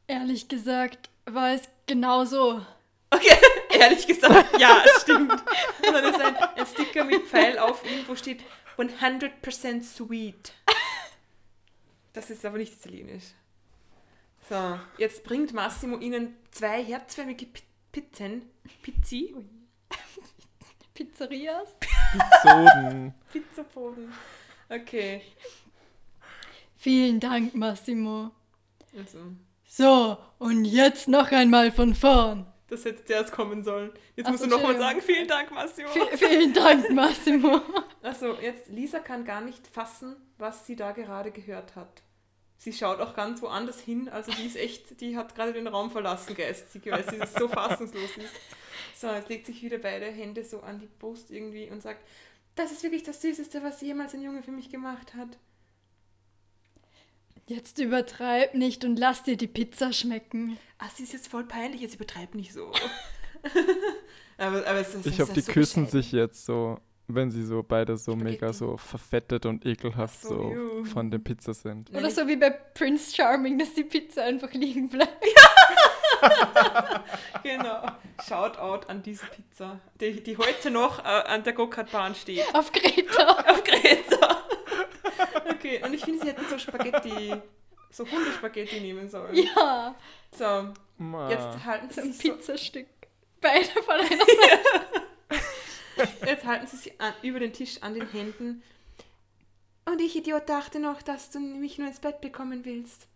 Speaker 3: Ehrlich gesagt war es genau so.
Speaker 2: Okay, ehrlich gesagt, ja, es stimmt. Und dann ist ein, ein Sticker mit Pfeil auf ihm, wo steht 100% sweet. Das ist aber nicht italienisch. So, jetzt bringt Massimo ihnen zwei herzförmige Pi- Pizzen. Pizzi?
Speaker 3: Pizzerias?
Speaker 1: Pizzoden.
Speaker 2: Pizzaboden. Okay.
Speaker 3: Vielen Dank, Massimo.
Speaker 2: Also,
Speaker 3: So, und jetzt noch einmal von vorn.
Speaker 2: das hätte zuerst kommen sollen. Jetzt
Speaker 3: Ach
Speaker 2: musst
Speaker 3: so,
Speaker 2: du nochmal sagen, vielen Dank, Massimo.
Speaker 3: V vielen Dank, Massimo.
Speaker 2: Also, jetzt, Lisa kann gar nicht fassen, was sie da gerade gehört hat. Sie schaut auch ganz woanders hin. Also die ist echt, die hat gerade den Raum verlassen geistig, weil sie so fassungslos ist. So, jetzt legt sich wieder beide Hände so an die Brust irgendwie und sagt, das ist wirklich das Süßeste, was jemals ein Junge für mich gemacht hat.
Speaker 3: Jetzt übertreib nicht und lass dir die Pizza schmecken.
Speaker 2: Ah, sie ist jetzt voll peinlich, jetzt übertreib nicht so. aber, aber es, es,
Speaker 1: Ich hoffe, die
Speaker 2: so
Speaker 1: küssen
Speaker 2: bescheiden.
Speaker 1: sich jetzt so, wenn sie so beide so mega
Speaker 2: Spaghetti.
Speaker 1: so verfettet und ekelhaft
Speaker 2: so,
Speaker 1: so von der Pizza sind.
Speaker 3: Oder so wie bei Prince Charming, dass die Pizza einfach liegen bleibt.
Speaker 2: Genau. Shoutout an diese Pizza, die, die heute noch äh, an der Go-Kart-Bahn steht.
Speaker 3: Auf Greta.
Speaker 2: Auf Kreta. Okay, und ich finde, sie hätten so Spaghetti, so Hundespaghetti nehmen sollen.
Speaker 3: Ja,
Speaker 2: So,
Speaker 1: Ma.
Speaker 2: jetzt halten
Speaker 3: so
Speaker 2: sie
Speaker 3: ein
Speaker 2: so,
Speaker 3: Pizzastück. Beide von einer Seite.
Speaker 2: jetzt halten sie sich an, über den Tisch an den Händen. Und ich, Idiot, dachte noch, dass du mich nur ins Bett bekommen willst.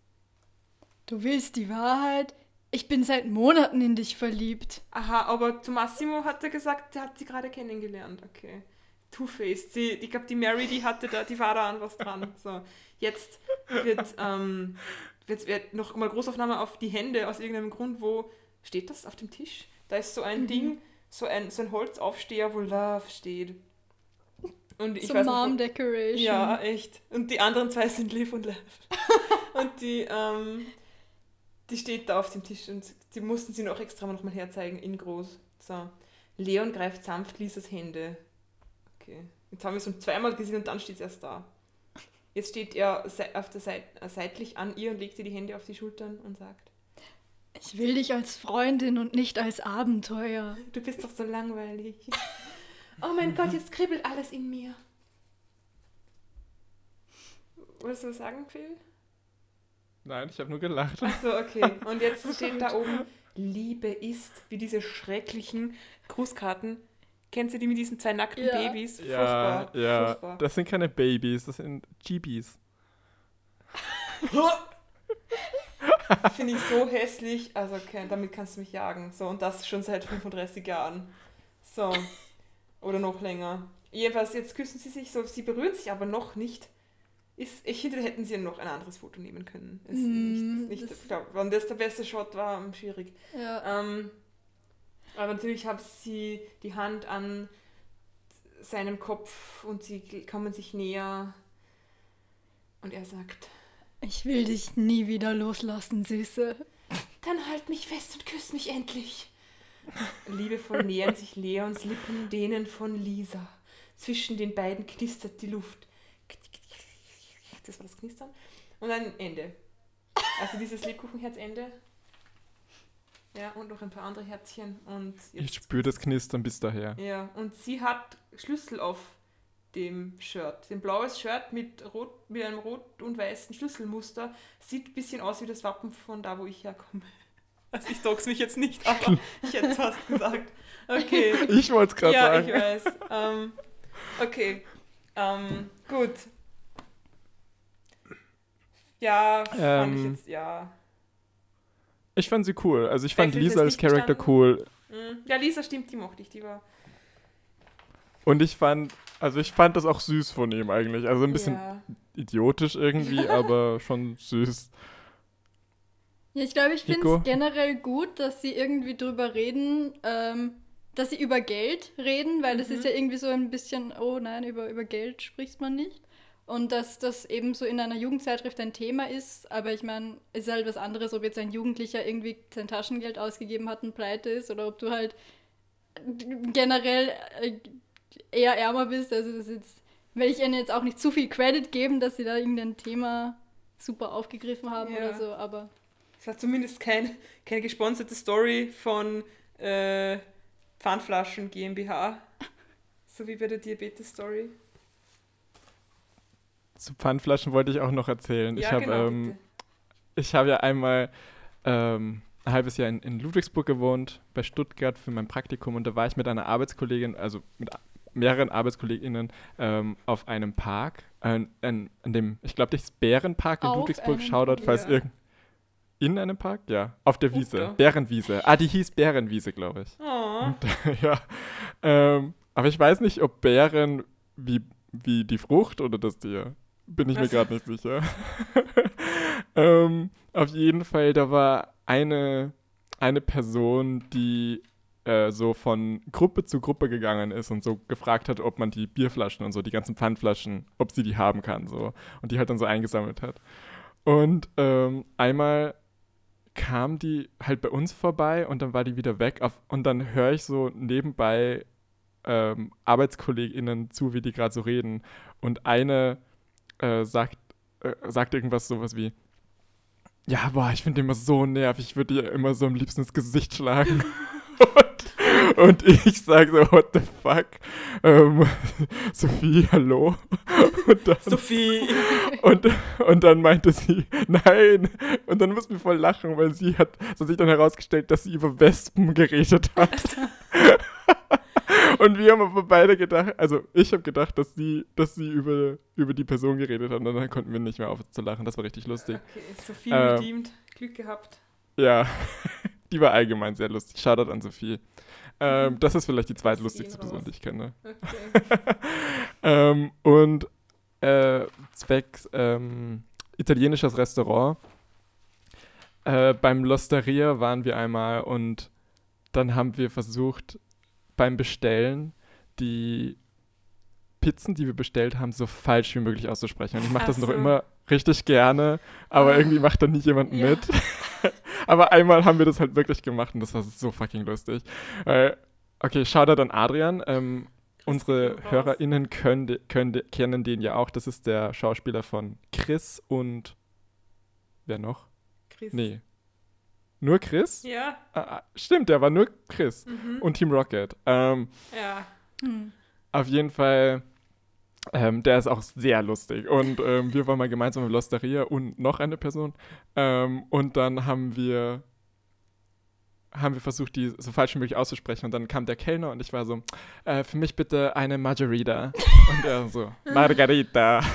Speaker 3: Du willst die Wahrheit? Ich bin seit Monaten in dich verliebt.
Speaker 2: Aha, aber zu Massimo hat er gesagt, der hat sie gerade kennengelernt. Okay. Two-Faced. Sie, ich glaube, die Mary, die hatte da, die war da an was dran. So, jetzt wird, ähm, jetzt wird noch mal Großaufnahme auf die Hände aus irgendeinem Grund, wo steht das auf dem Tisch? Da ist so ein Ding, so ein, so ein Holzaufsteher, wo Love steht. Und ich
Speaker 3: so
Speaker 2: weiß nicht,
Speaker 3: Mom
Speaker 2: wo-
Speaker 3: Decoration.
Speaker 2: ja, echt. Und die anderen zwei sind Live und Love. und die, ähm, die steht da auf dem Tisch und die mussten sie noch extra noch mal herzeigen, in groß. So. Leon greift sanft Lisas Hände. Okay. Jetzt haben wir es schon zweimal gesehen und dann steht es erst da. Jetzt steht er auf der Seite, äh, seitlich an ihr und legt ihr die Hände auf die Schultern und sagt,
Speaker 3: Ich will dich als Freundin und nicht als Abenteuer.
Speaker 2: du bist doch so langweilig. oh mein Gott, jetzt kribbelt alles in mir. Wolltest du was sagen, Phil?
Speaker 1: Nein, ich habe nur gelacht.
Speaker 2: Achso, okay. Und jetzt steht da oben, Liebe ist, wie diese schrecklichen Grußkarten. Kennst du die mit diesen zwei nackten
Speaker 3: Ja.
Speaker 2: Babys?
Speaker 1: Ja,
Speaker 2: Furchtbar.
Speaker 1: ja.
Speaker 2: Furchtbar.
Speaker 1: Das sind keine Babys, das sind GBs.
Speaker 2: Finde ich so hässlich. Also, okay, damit kannst du mich jagen. So, und das schon seit 35 Jahren. So. Oder noch länger. Jedenfalls, jetzt küssen sie sich so, sie berühren sich aber noch nicht. Ist, ich finde, hätten sie noch ein anderes Foto nehmen können. Ist
Speaker 3: Mm,
Speaker 2: nicht, nicht,
Speaker 3: das-
Speaker 2: ich glaub, wann das der beste Shot war, hm, schwierig.
Speaker 3: Ja.
Speaker 2: Ähm, aber natürlich hat sie die Hand an seinem Kopf und sie kommen sich näher. Und er sagt,
Speaker 3: Ich will dich nie wieder loslassen, Süße.
Speaker 2: dann halt mich fest und küss mich endlich. Liebevoll nähern sich Leons Lippen denen von Lisa. Zwischen den beiden knistert die Luft. Das war das Knistern. Und dann Ende. Also dieses Lebkuchenherzende. Ja, und noch ein paar andere Herzchen. Und
Speaker 1: Ich spüre das Knistern bis daher.
Speaker 2: Ja, und sie hat Schlüssel auf dem Shirt. Ein blaues Shirt mit, rot, mit einem rot und weißen Schlüsselmuster. Sieht ein bisschen aus wie das Wappen von da, wo ich herkomme. Also ich dox mich jetzt nicht, aber ich hätte es fast gesagt. Okay.
Speaker 1: Ich wollte es gerade
Speaker 2: Ja,
Speaker 1: sagen.
Speaker 2: ich weiß. Ähm, okay. Ähm, gut. Ja, fand ich
Speaker 1: Ähm,
Speaker 2: jetzt, ja.
Speaker 1: Ich fand sie cool. Also ich fand
Speaker 2: Vielleicht
Speaker 1: Lisa als Charakter cool.
Speaker 2: Mhm. Ja, Lisa stimmt, die mochte ich. Die war.
Speaker 1: Und ich fand, also ich fand das auch süß von ihm eigentlich. Also ein bisschen
Speaker 2: Ja.
Speaker 1: idiotisch irgendwie, aber schon süß.
Speaker 3: Ja, ich glaube, ich finde es generell gut, dass sie irgendwie drüber reden, ähm, dass sie über Geld reden, weil das
Speaker 2: Mhm.
Speaker 3: ist ja irgendwie so ein bisschen, oh nein, über, über Geld spricht man nicht. Und dass das eben so in einer Jugendzeitschrift ein Thema ist, aber ich meine, es ist halt was anderes, ob jetzt ein Jugendlicher irgendwie sein Taschengeld ausgegeben hat und pleite ist oder ob du halt generell äh, eher ärmer bist. Also das ist jetzt, will ich ihnen jetzt auch nicht zu viel Credit geben, dass sie da irgendein Thema super aufgegriffen haben
Speaker 2: Ja.
Speaker 3: oder so, aber
Speaker 2: Es hat zumindest kein, keine gesponserte Story von äh, Pfandflaschen GmbH. So wie bei der Diabetes-Story.
Speaker 1: Zu Pfandflaschen wollte ich auch noch erzählen. ich habe
Speaker 2: genau,
Speaker 1: ähm, ich habe ja einmal ähm, ein halbes Jahr in, in Ludwigsburg gewohnt, bei Stuttgart für mein Praktikum und da war ich mit einer Arbeitskollegin, also mit mehreren Arbeitskolleginnen ähm, auf einem Park, äh, an, an dem, ich glaube, das ist Bärenpark in
Speaker 3: Auf
Speaker 1: Ludwigsburg, Shoutout, falls
Speaker 2: Ja.
Speaker 1: irgend... In einem Park? Ja, auf der Wiese.
Speaker 2: Da.
Speaker 1: Bärenwiese. Ah, die hieß Bärenwiese, glaube ich.
Speaker 2: Oh,
Speaker 1: ja. Ähm, aber ich weiß nicht, ob Bären wie, wie die Frucht oder das Tier. Bin ich mir
Speaker 2: Was?
Speaker 1: gerade nicht sicher. ähm, auf jeden Fall, da war eine, eine Person, die äh, so von Gruppe zu Gruppe gegangen ist und so gefragt hat, ob man die Bierflaschen und so, die ganzen Pfandflaschen, ob sie die haben kann, so. Und die halt dann so eingesammelt hat. Und ähm, einmal kam die halt bei uns vorbei und dann war die wieder weg. Auf, und dann höre ich so nebenbei ähm, ArbeitskollegInnen zu, wie die gerade so reden. Und eine äh, sagt, äh, sagt irgendwas sowas wie, ja, boah, ich finde immer so nervig, ich würde ihr immer so am liebsten ins Gesicht schlagen. und, ich sage so, what the fuck? Ähm, Sophie, hallo?
Speaker 2: Und dann, Sophie!
Speaker 1: Und, und dann meinte sie, nein. Und dann mussten wir voll lachen, weil sie hat, so sich dann herausgestellt, dass sie über Wespen geredet hat. Und wir haben aber beide gedacht, also ich habe gedacht, dass sie, dass sie über, über die Person geredet hat und dann konnten wir nicht mehr aufhören zu lachen. Das war richtig lustig.
Speaker 2: Okay, Sophie ähm, bedient, Glück gehabt.
Speaker 1: Ja, die war allgemein sehr lustig. Shoutout an Sophie. Ähm, das ist vielleicht die zweitlustigste Person, die ich kenne. Okay. ähm, und äh, zwecks ähm, italienisches Restaurant. Äh, beim L'Osteria waren wir einmal und dann haben wir versucht, beim Bestellen die Pizzen, die wir bestellt haben, so falsch wie möglich auszusprechen. Und ich mache das so. noch immer richtig gerne, aber ah. irgendwie macht da nie jemand ja. mit. aber einmal haben wir das halt wirklich gemacht und das war so fucking lustig. Äh, okay, Shoutout an Adrian. Ähm, unsere HörerInnen können, können, kennen den ja auch. Das ist der Schauspieler von Chris und wer noch?
Speaker 2: Chris.
Speaker 1: Nee. Nur Chris?
Speaker 2: Ja.
Speaker 1: Ah, ah, stimmt, der war nur Chris mhm. und Team Rocket. Ähm,
Speaker 2: ja.
Speaker 3: Hm.
Speaker 1: Auf jeden Fall, ähm, der ist auch sehr lustig. Und ähm, wir waren mal gemeinsam in Losteria und noch eine Person. Ähm, und dann haben wir haben wir versucht, die so falsch wie möglich auszusprechen. Und dann kam der Kellner und ich war so, äh, für mich bitte eine Margarita. und er so, Margarita.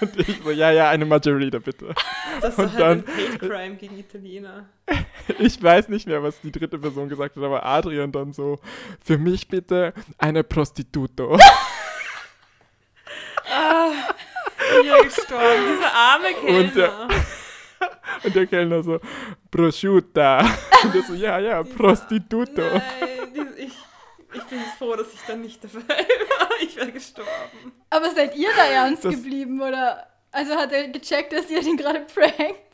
Speaker 1: Und ich so, ja, ja, eine Margarita, bitte.
Speaker 2: Das ist und halt dann, ein Hate Crime gegen Italiener.
Speaker 1: ich weiß nicht mehr, was die dritte Person gesagt hat, aber Adrian dann so, für mich bitte eine Prostituto.
Speaker 2: Ah, ich bin gestorben, dieser arme Kellner.
Speaker 1: Und der, und der Kellner so, prosciutta. Und er so, ja, ja, Dieser, Prostituto.
Speaker 2: Nein, ich, ich bin froh, dass ich dann nicht dabei war. Ich wäre gestorben.
Speaker 3: Aber seid ihr da ernst das geblieben, oder? Also hat er gecheckt, dass ihr den gerade prankt?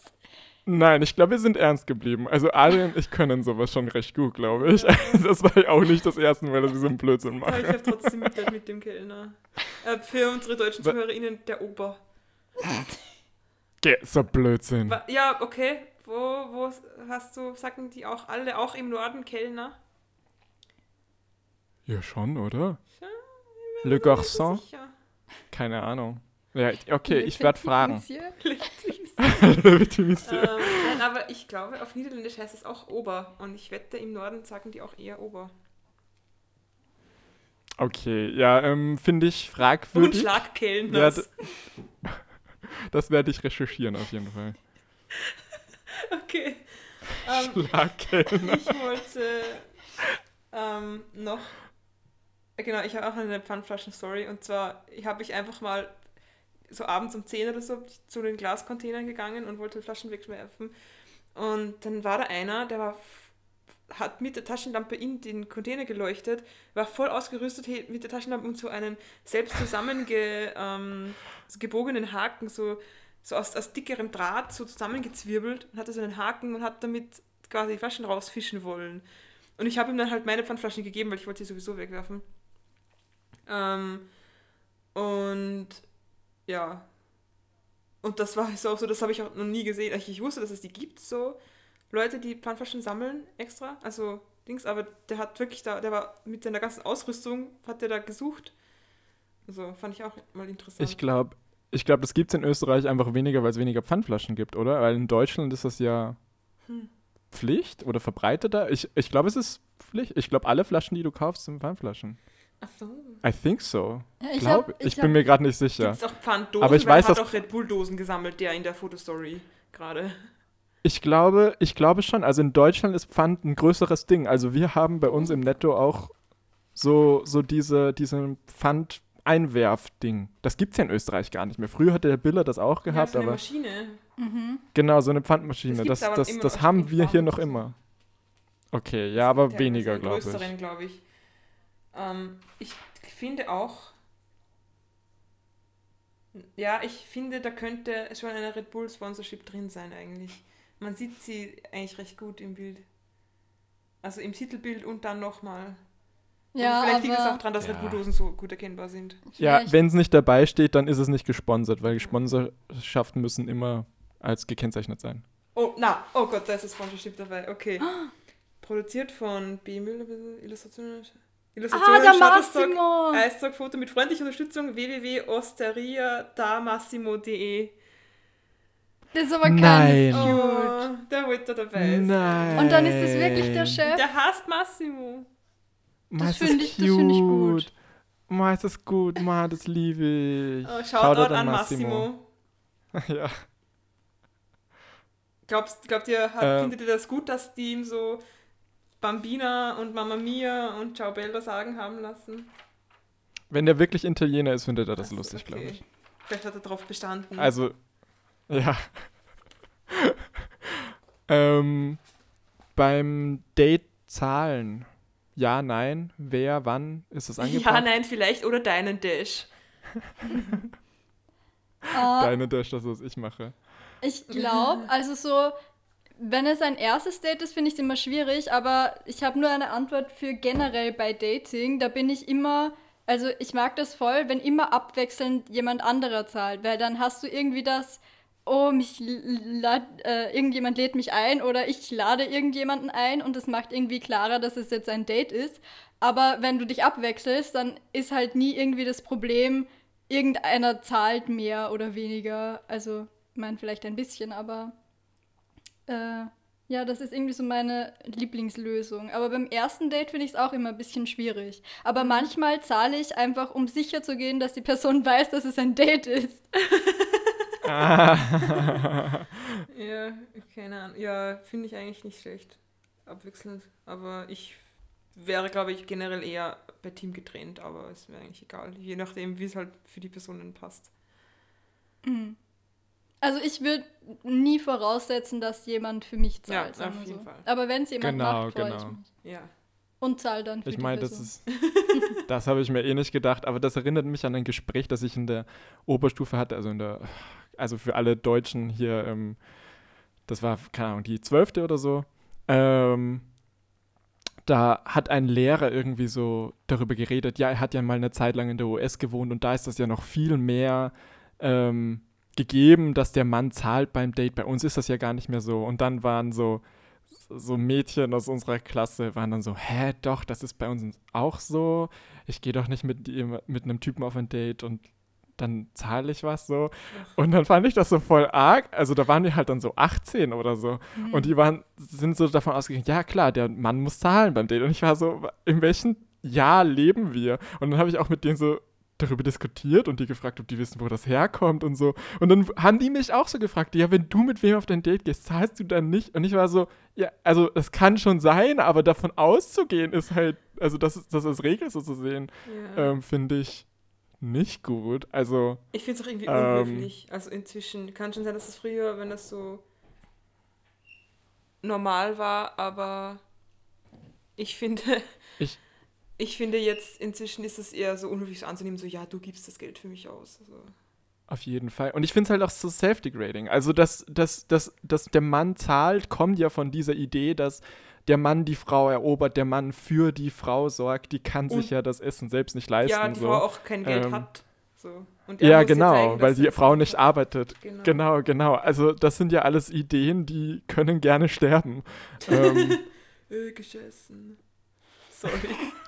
Speaker 1: Nein, ich glaube, wir sind ernst geblieben. Also Adrian und ich können sowas schon recht gut, glaube ich. Ja. Das war auch nicht das erste Mal, dass wir so einen Blödsinn machen. Aber
Speaker 2: ich habe trotzdem Mitleid mit dem Kellner. Äh, für unsere deutschen ZuhörerInnen, der Ober.
Speaker 1: Geht so Blödsinn.
Speaker 2: Ja, okay. Wo, wo hast du, sagen die auch alle, auch im Norden Kellner?
Speaker 1: Ja, schon, oder? Ja, Le Garçon? Keine Ahnung. Ja, okay, ich werde fragen.
Speaker 2: ähm, nein, aber ich glaube, auf Niederländisch heißt es auch Ober. Und ich wette, im Norden sagen die auch eher Ober.
Speaker 1: Okay, ja, ähm, finde ich fragwürdig.
Speaker 2: Und Schlagkellners.
Speaker 1: Ja, das werde ich recherchieren auf jeden Fall.
Speaker 2: Okay.
Speaker 1: Ähm, Schlagkellner.
Speaker 2: Ich wollte ähm, noch Genau, ich habe auch eine Pfandflaschen-Story und zwar habe ich einfach mal so abends um 10 oder so zu den Glascontainern gegangen und wollte Flaschen wegwerfen. Und dann war da einer, der war hat mit der Taschenlampe in den Container geleuchtet, war voll ausgerüstet mit der Taschenlampe und so einen selbst zusammengebogenen ähm, Haken, so, so aus, aus dickerem Draht so zusammengezwirbelt und hatte so einen Haken und hat damit quasi die Flaschen rausfischen wollen. Und ich habe ihm dann halt meine Pfandflaschen gegeben, weil ich wollte sie sowieso wegwerfen. Ähm, und ja. Und das war so, so das habe ich auch noch nie gesehen. Ich wusste, dass es die gibt, so Leute, die Pfandflaschen sammeln extra. Also Dings, aber der hat wirklich da, der war mit seiner ganzen Ausrüstung, hat der da gesucht. Also fand ich auch mal interessant.
Speaker 1: Ich glaube, ich glaube, das gibt es in Österreich einfach weniger, weil es weniger Pfandflaschen gibt, oder? Weil in Deutschland ist das ja hm. Pflicht oder verbreiteter. Ich, ich glaube, es ist Pflicht. Ich glaube, alle Flaschen, die du kaufst, sind Pfandflaschen.
Speaker 2: Ach so.
Speaker 1: I think so. Ja, ich, glaub, hab, ich, ich bin mir gerade nicht sicher.
Speaker 2: Gibt's auch Pfanddosen, aber ich weiß, er hat auch Red Bull Dosen gesammelt, der in der Fotostory gerade.
Speaker 1: Ich glaube, ich glaube schon. Also in Deutschland ist Pfand ein größeres Ding. Also wir haben bei uns im Netto auch so, so diese, diesen Pfand-Einwerf-Ding. Das gibt es ja in Österreich gar nicht mehr. Früher hatte der Biller das auch gehabt,
Speaker 2: ja,
Speaker 1: so eine
Speaker 2: Maschine.
Speaker 3: Mhm.
Speaker 1: Genau, so eine Pfandmaschine.
Speaker 2: Das
Speaker 1: Das,
Speaker 2: aber
Speaker 1: das, das haben wir hier noch immer. Okay, ja, aber weniger, glaube ich.
Speaker 2: größeren, glaube ich. Ähm, ich finde auch, ja, ich finde, da könnte schon eine Red Bull Sponsorship drin sein eigentlich. Man sieht sie eigentlich recht gut im Bild. Also im Titelbild und dann nochmal.
Speaker 3: Ja,
Speaker 2: vielleicht liegt es auch daran, dass
Speaker 1: Ja.
Speaker 2: Red Bull Dosen so gut erkennbar sind.
Speaker 1: Ja, wenn es nicht dabei steht, dann ist es nicht gesponsert, weil Sponsorschaften müssen immer als gekennzeichnet sein.
Speaker 2: Oh, na, oh Gott, da ist das Sponsorship dabei. Okay. Produziert von B. Müller, Illustrationen.
Speaker 3: Ah, der
Speaker 2: Shutterstock,
Speaker 3: Massimo!
Speaker 2: Eisstock-Foto mit freundlicher Unterstützung www.osteriadamasimo.de.
Speaker 3: Das ist aber
Speaker 1: Nein.
Speaker 3: kein Cute.
Speaker 2: Oh, der wollte dabei sein.
Speaker 1: Nein.
Speaker 3: Und dann ist es wirklich der Chef.
Speaker 2: Der hasst Massimo.
Speaker 1: Ma,
Speaker 3: Das
Speaker 1: ist
Speaker 3: finde ich- das finde ich gut.
Speaker 1: Ma, ist das gut. Ma, das liebe ich.
Speaker 2: Oh, Shoutout an Massimo.
Speaker 1: ja.
Speaker 2: Glaubst, glaubt ihr, hat,
Speaker 1: Ähm.
Speaker 2: findet ihr das gut, dass die ihm so Bambina und Mamma Mia und Ciao Bella sagen haben lassen?
Speaker 1: Wenn der wirklich Italiener ist, findet er das
Speaker 2: Ach so,
Speaker 1: lustig, glaube
Speaker 2: okay.
Speaker 1: ich.
Speaker 2: Vielleicht hat er darauf bestanden.
Speaker 1: Also, ja. ähm, beim Date zahlen. Ja, nein, wer, wann ist das angebracht?
Speaker 2: ja, nein, vielleicht oder deinen Dash.
Speaker 3: Ah,
Speaker 1: Deine Dash, das, was ich mache.
Speaker 3: Ich glaube, also so, wenn es ein erstes Date ist, finde ich es immer schwierig, aber ich habe nur eine Antwort für generell bei Dating. Da bin ich immer, also ich mag das voll, wenn immer abwechselnd jemand anderer zahlt, weil dann hast du irgendwie das, oh, mich lad, äh, irgendjemand lädt mich ein oder ich lade irgendjemanden ein und das macht irgendwie klarer, dass es jetzt ein Date ist. Aber wenn du dich abwechselst, dann ist halt nie irgendwie das Problem, irgendeiner zahlt mehr oder weniger. Also, ich meine, vielleicht ein bisschen, aber äh, ja, das ist irgendwie so meine Lieblingslösung. Aber beim ersten Date finde ich es auch immer ein bisschen schwierig. Aber manchmal zahle ich einfach, um sicher zu gehen, dass die Person weiß, dass es ein Date ist.
Speaker 1: Ah.
Speaker 2: Ja, keine Ahnung. Ja, finde ich eigentlich nicht schlecht. Abwechselnd. Aber ich wäre, glaube ich, generell eher bei Team getrennt, aber es wäre eigentlich egal. Je nachdem, wie es halt für die Personen passt.
Speaker 3: Also ich würde nie voraussetzen, dass jemand für mich
Speaker 2: Ja,
Speaker 3: zahlt. sagen
Speaker 2: auf jeden
Speaker 3: so.
Speaker 2: Fall.
Speaker 3: Aber wenn es jemand
Speaker 1: Genau,
Speaker 3: macht, freue ich
Speaker 1: genau.
Speaker 3: mich.
Speaker 2: Ja.
Speaker 3: Und zahl dann für
Speaker 1: Ich meine, das ist. Das habe ich mir eh nicht gedacht, aber das erinnert mich an ein Gespräch, das ich in der Oberstufe hatte, also in der, also für alle Deutschen hier, ähm, das war, keine Ahnung, die zwölfte oder so. Ähm, da hat ein Lehrer irgendwie so darüber geredet, ja, er hat ja mal eine Zeit lang in der US gewohnt und da ist das ja noch viel mehr ähm, gegeben, dass der Mann zahlt beim Date. Bei uns ist das ja gar nicht mehr so. Und dann waren so, so Mädchen aus unserer Klasse, waren dann so, hä, doch, das ist bei uns auch so. Ich gehe doch nicht mit, mit einem Typen auf ein Date und dann zahle ich was so. Und dann fand ich das so voll arg. Also da waren wir halt dann so 18 oder so.
Speaker 3: Mhm.
Speaker 1: Und die waren, sind so davon ausgegangen, ja klar, der Mann muss zahlen beim Date. Und ich war so, in welchem Jahr leben wir? Und dann habe ich auch mit denen so darüber diskutiert und die gefragt, ob die wissen, wo das herkommt und so. Und dann haben die mich auch so gefragt, ja, wenn du mit wem auf dein Date gehst, zahlst du dann nicht? Und ich war so, ja, also es kann schon sein, aber davon auszugehen ist halt, also das ist das als Regel so zu sehen,
Speaker 2: ja.
Speaker 1: ähm, finde ich nicht gut. Also,
Speaker 2: Ich finde es auch irgendwie
Speaker 1: Ähm.
Speaker 2: unhöflich. Also inzwischen kann schon sein, dass es früher, wenn das so normal war, aber ich finde,
Speaker 1: Ich-
Speaker 2: ich finde jetzt inzwischen ist es eher so unhöflich so anzunehmen, so ja, du gibst das Geld für mich aus. Also,
Speaker 1: Auf jeden Fall. Und ich finde es halt auch so self-degrading. Also, dass, dass, dass, dass der Mann zahlt, kommt ja von dieser Idee, dass der Mann die Frau erobert, der Mann für die Frau sorgt, die kann sich
Speaker 2: Und-
Speaker 1: ja das Essen selbst nicht leisten.
Speaker 2: ja, die
Speaker 1: so.
Speaker 2: Frau auch kein Geld
Speaker 1: Ähm,
Speaker 2: hat. So. Und
Speaker 1: Ja, genau,
Speaker 2: zeigen,
Speaker 1: weil die Frau nicht arbeitet.
Speaker 2: Genau.
Speaker 1: Genau, genau. Also, das sind ja alles Ideen, die können gerne sterben. ähm,
Speaker 2: Äh, gegessen. Sorry.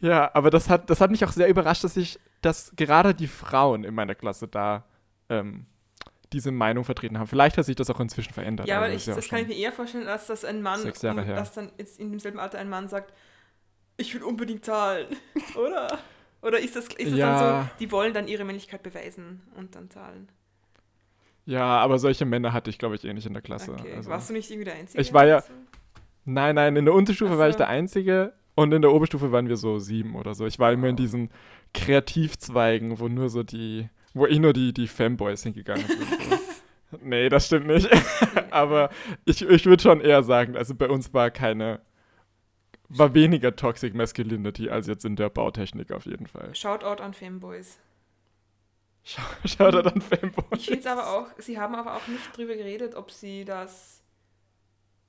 Speaker 1: ja, aber das hat, das hat mich auch sehr überrascht, dass ich, dass gerade die Frauen in meiner Klasse da ähm, diese Meinung vertreten haben. Vielleicht hat sich das auch inzwischen verändert.
Speaker 2: Ja,
Speaker 1: aber das
Speaker 2: ich, das
Speaker 1: auch
Speaker 2: kann ich mir eher vorstellen, als dass ein Mann, um, dass dann jetzt in demselben Alter ein Mann sagt, ich will unbedingt zahlen, oder? Oder ist das, ist das
Speaker 1: Ja.
Speaker 2: dann so, die wollen dann ihre Männlichkeit beweisen und dann zahlen?
Speaker 1: Ja, aber solche Männer hatte ich, glaube ich, eh nicht in der Klasse.
Speaker 2: Okay.
Speaker 1: Also.
Speaker 2: Warst du nicht irgendwie der Einzige?
Speaker 1: Ich war ja-
Speaker 2: oder so?
Speaker 1: Nein, nein, in der Unterstufe
Speaker 2: Ach
Speaker 1: war ich
Speaker 2: so.
Speaker 1: der Einzige und in der Oberstufe waren wir so sieben oder so. Ich war immer in diesen Kreativzweigen, wo nur so die Wo eh nur die, die Fanboys hingegangen sind. So. nee, das stimmt nicht. Aber ich, ich würde schon eher sagen, also bei uns war keine, war weniger Toxic Masculinity als jetzt in der Bautechnik auf jeden Fall.
Speaker 2: Shoutout an Fanboys.
Speaker 1: Da dann Fanboys.
Speaker 2: Ich finde es aber auch, sie haben aber auch nicht drüber geredet, ob sie das.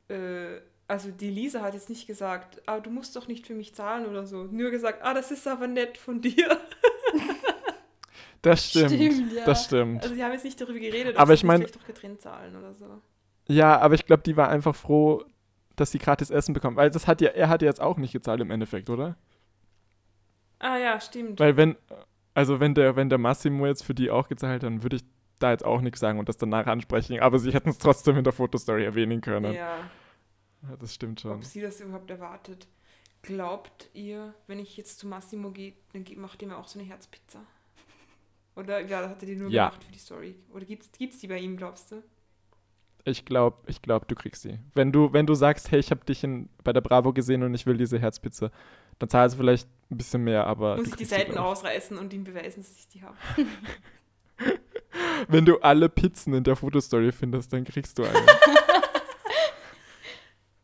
Speaker 2: Äh, also die Lisa hat jetzt nicht gesagt, ah, du musst doch nicht für mich zahlen oder so. Nur gesagt, ah, das ist aber nett von dir.
Speaker 1: Das stimmt.
Speaker 3: Stimmt, ja.
Speaker 1: Das stimmt.
Speaker 2: Also die haben jetzt nicht darüber geredet,
Speaker 1: Aber
Speaker 2: sie
Speaker 1: ich mein-
Speaker 2: vielleicht doch getrennt zahlen oder so.
Speaker 1: Ja, aber ich glaube, die war einfach froh, dass sie gratis Essen bekommt. Weil das hat ja, er hat ja jetzt auch nicht gezahlt im Endeffekt, oder?
Speaker 2: Ah ja, stimmt.
Speaker 1: Weil wenn, also wenn der, wenn der Massimo jetzt für die auch gezahlt hat, dann würde ich da jetzt auch nichts sagen und das danach ansprechen. Aber sie hätten es trotzdem in der Fotostory erwähnen können. Ja,
Speaker 2: ja,
Speaker 1: das stimmt schon.
Speaker 2: ob sie das überhaupt erwartet. Glaubt ihr, wenn ich jetzt zu Massimo gehe, dann macht ihr mir auch so eine Herzpizza? Oder ja, hat er die nur
Speaker 1: Ja.
Speaker 2: gemacht für die Story? Oder gibt's, gibt's die bei ihm, glaubst du?
Speaker 1: Ich glaube, ich glaub, du kriegst sie. Wenn du, wenn du sagst, hey, ich habe dich in, bei der Bravo gesehen und ich will diese Herzpizza, dann zahlst du vielleicht ein bisschen mehr, aber.
Speaker 2: Muss
Speaker 1: du
Speaker 2: ich die Seiten ausreißen und ihm beweisen, dass ich die habe?
Speaker 1: Wenn du alle Pizzen in der Fotostory findest, dann kriegst du eine.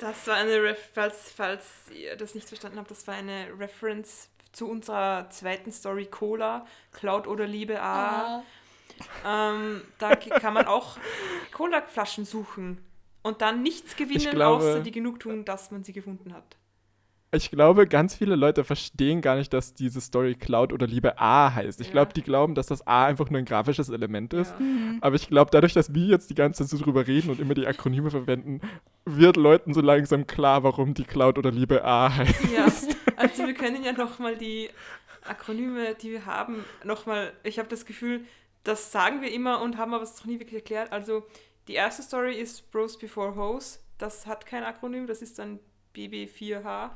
Speaker 2: Das war eine, Ref falls, falls ihr das nicht verstanden habt, das war eine Reference zu unserer zweiten Story Cola, Cloud oder Liebe A.
Speaker 3: Ah,
Speaker 2: Ähm, da kann man auch Cola-Flaschen suchen und dann nichts gewinnen,
Speaker 1: glaube-
Speaker 2: außer die Genugtuung, dass man sie gefunden hat.
Speaker 1: Ich glaube, ganz viele Leute verstehen gar nicht, dass diese Story Cloud oder Liebe A heißt. Ich
Speaker 2: Ja.
Speaker 1: glaube, die glauben, dass das A einfach nur ein grafisches Element ist.
Speaker 2: Ja.
Speaker 3: mhm.
Speaker 1: Aber ich glaube, dadurch, dass wir jetzt die ganze Zeit so drüber reden und immer die Akronyme verwenden, wird Leuten so langsam klar, warum die Cloud oder Liebe A heißt.
Speaker 2: Ja, also wir können ja nochmal die Akronyme, die wir haben, nochmal, ich habe das Gefühl, das sagen wir immer und haben aber es noch nie wirklich erklärt. Also die erste Story ist Bros Before Hoes, das hat kein Akronym, das ist dann BB4H.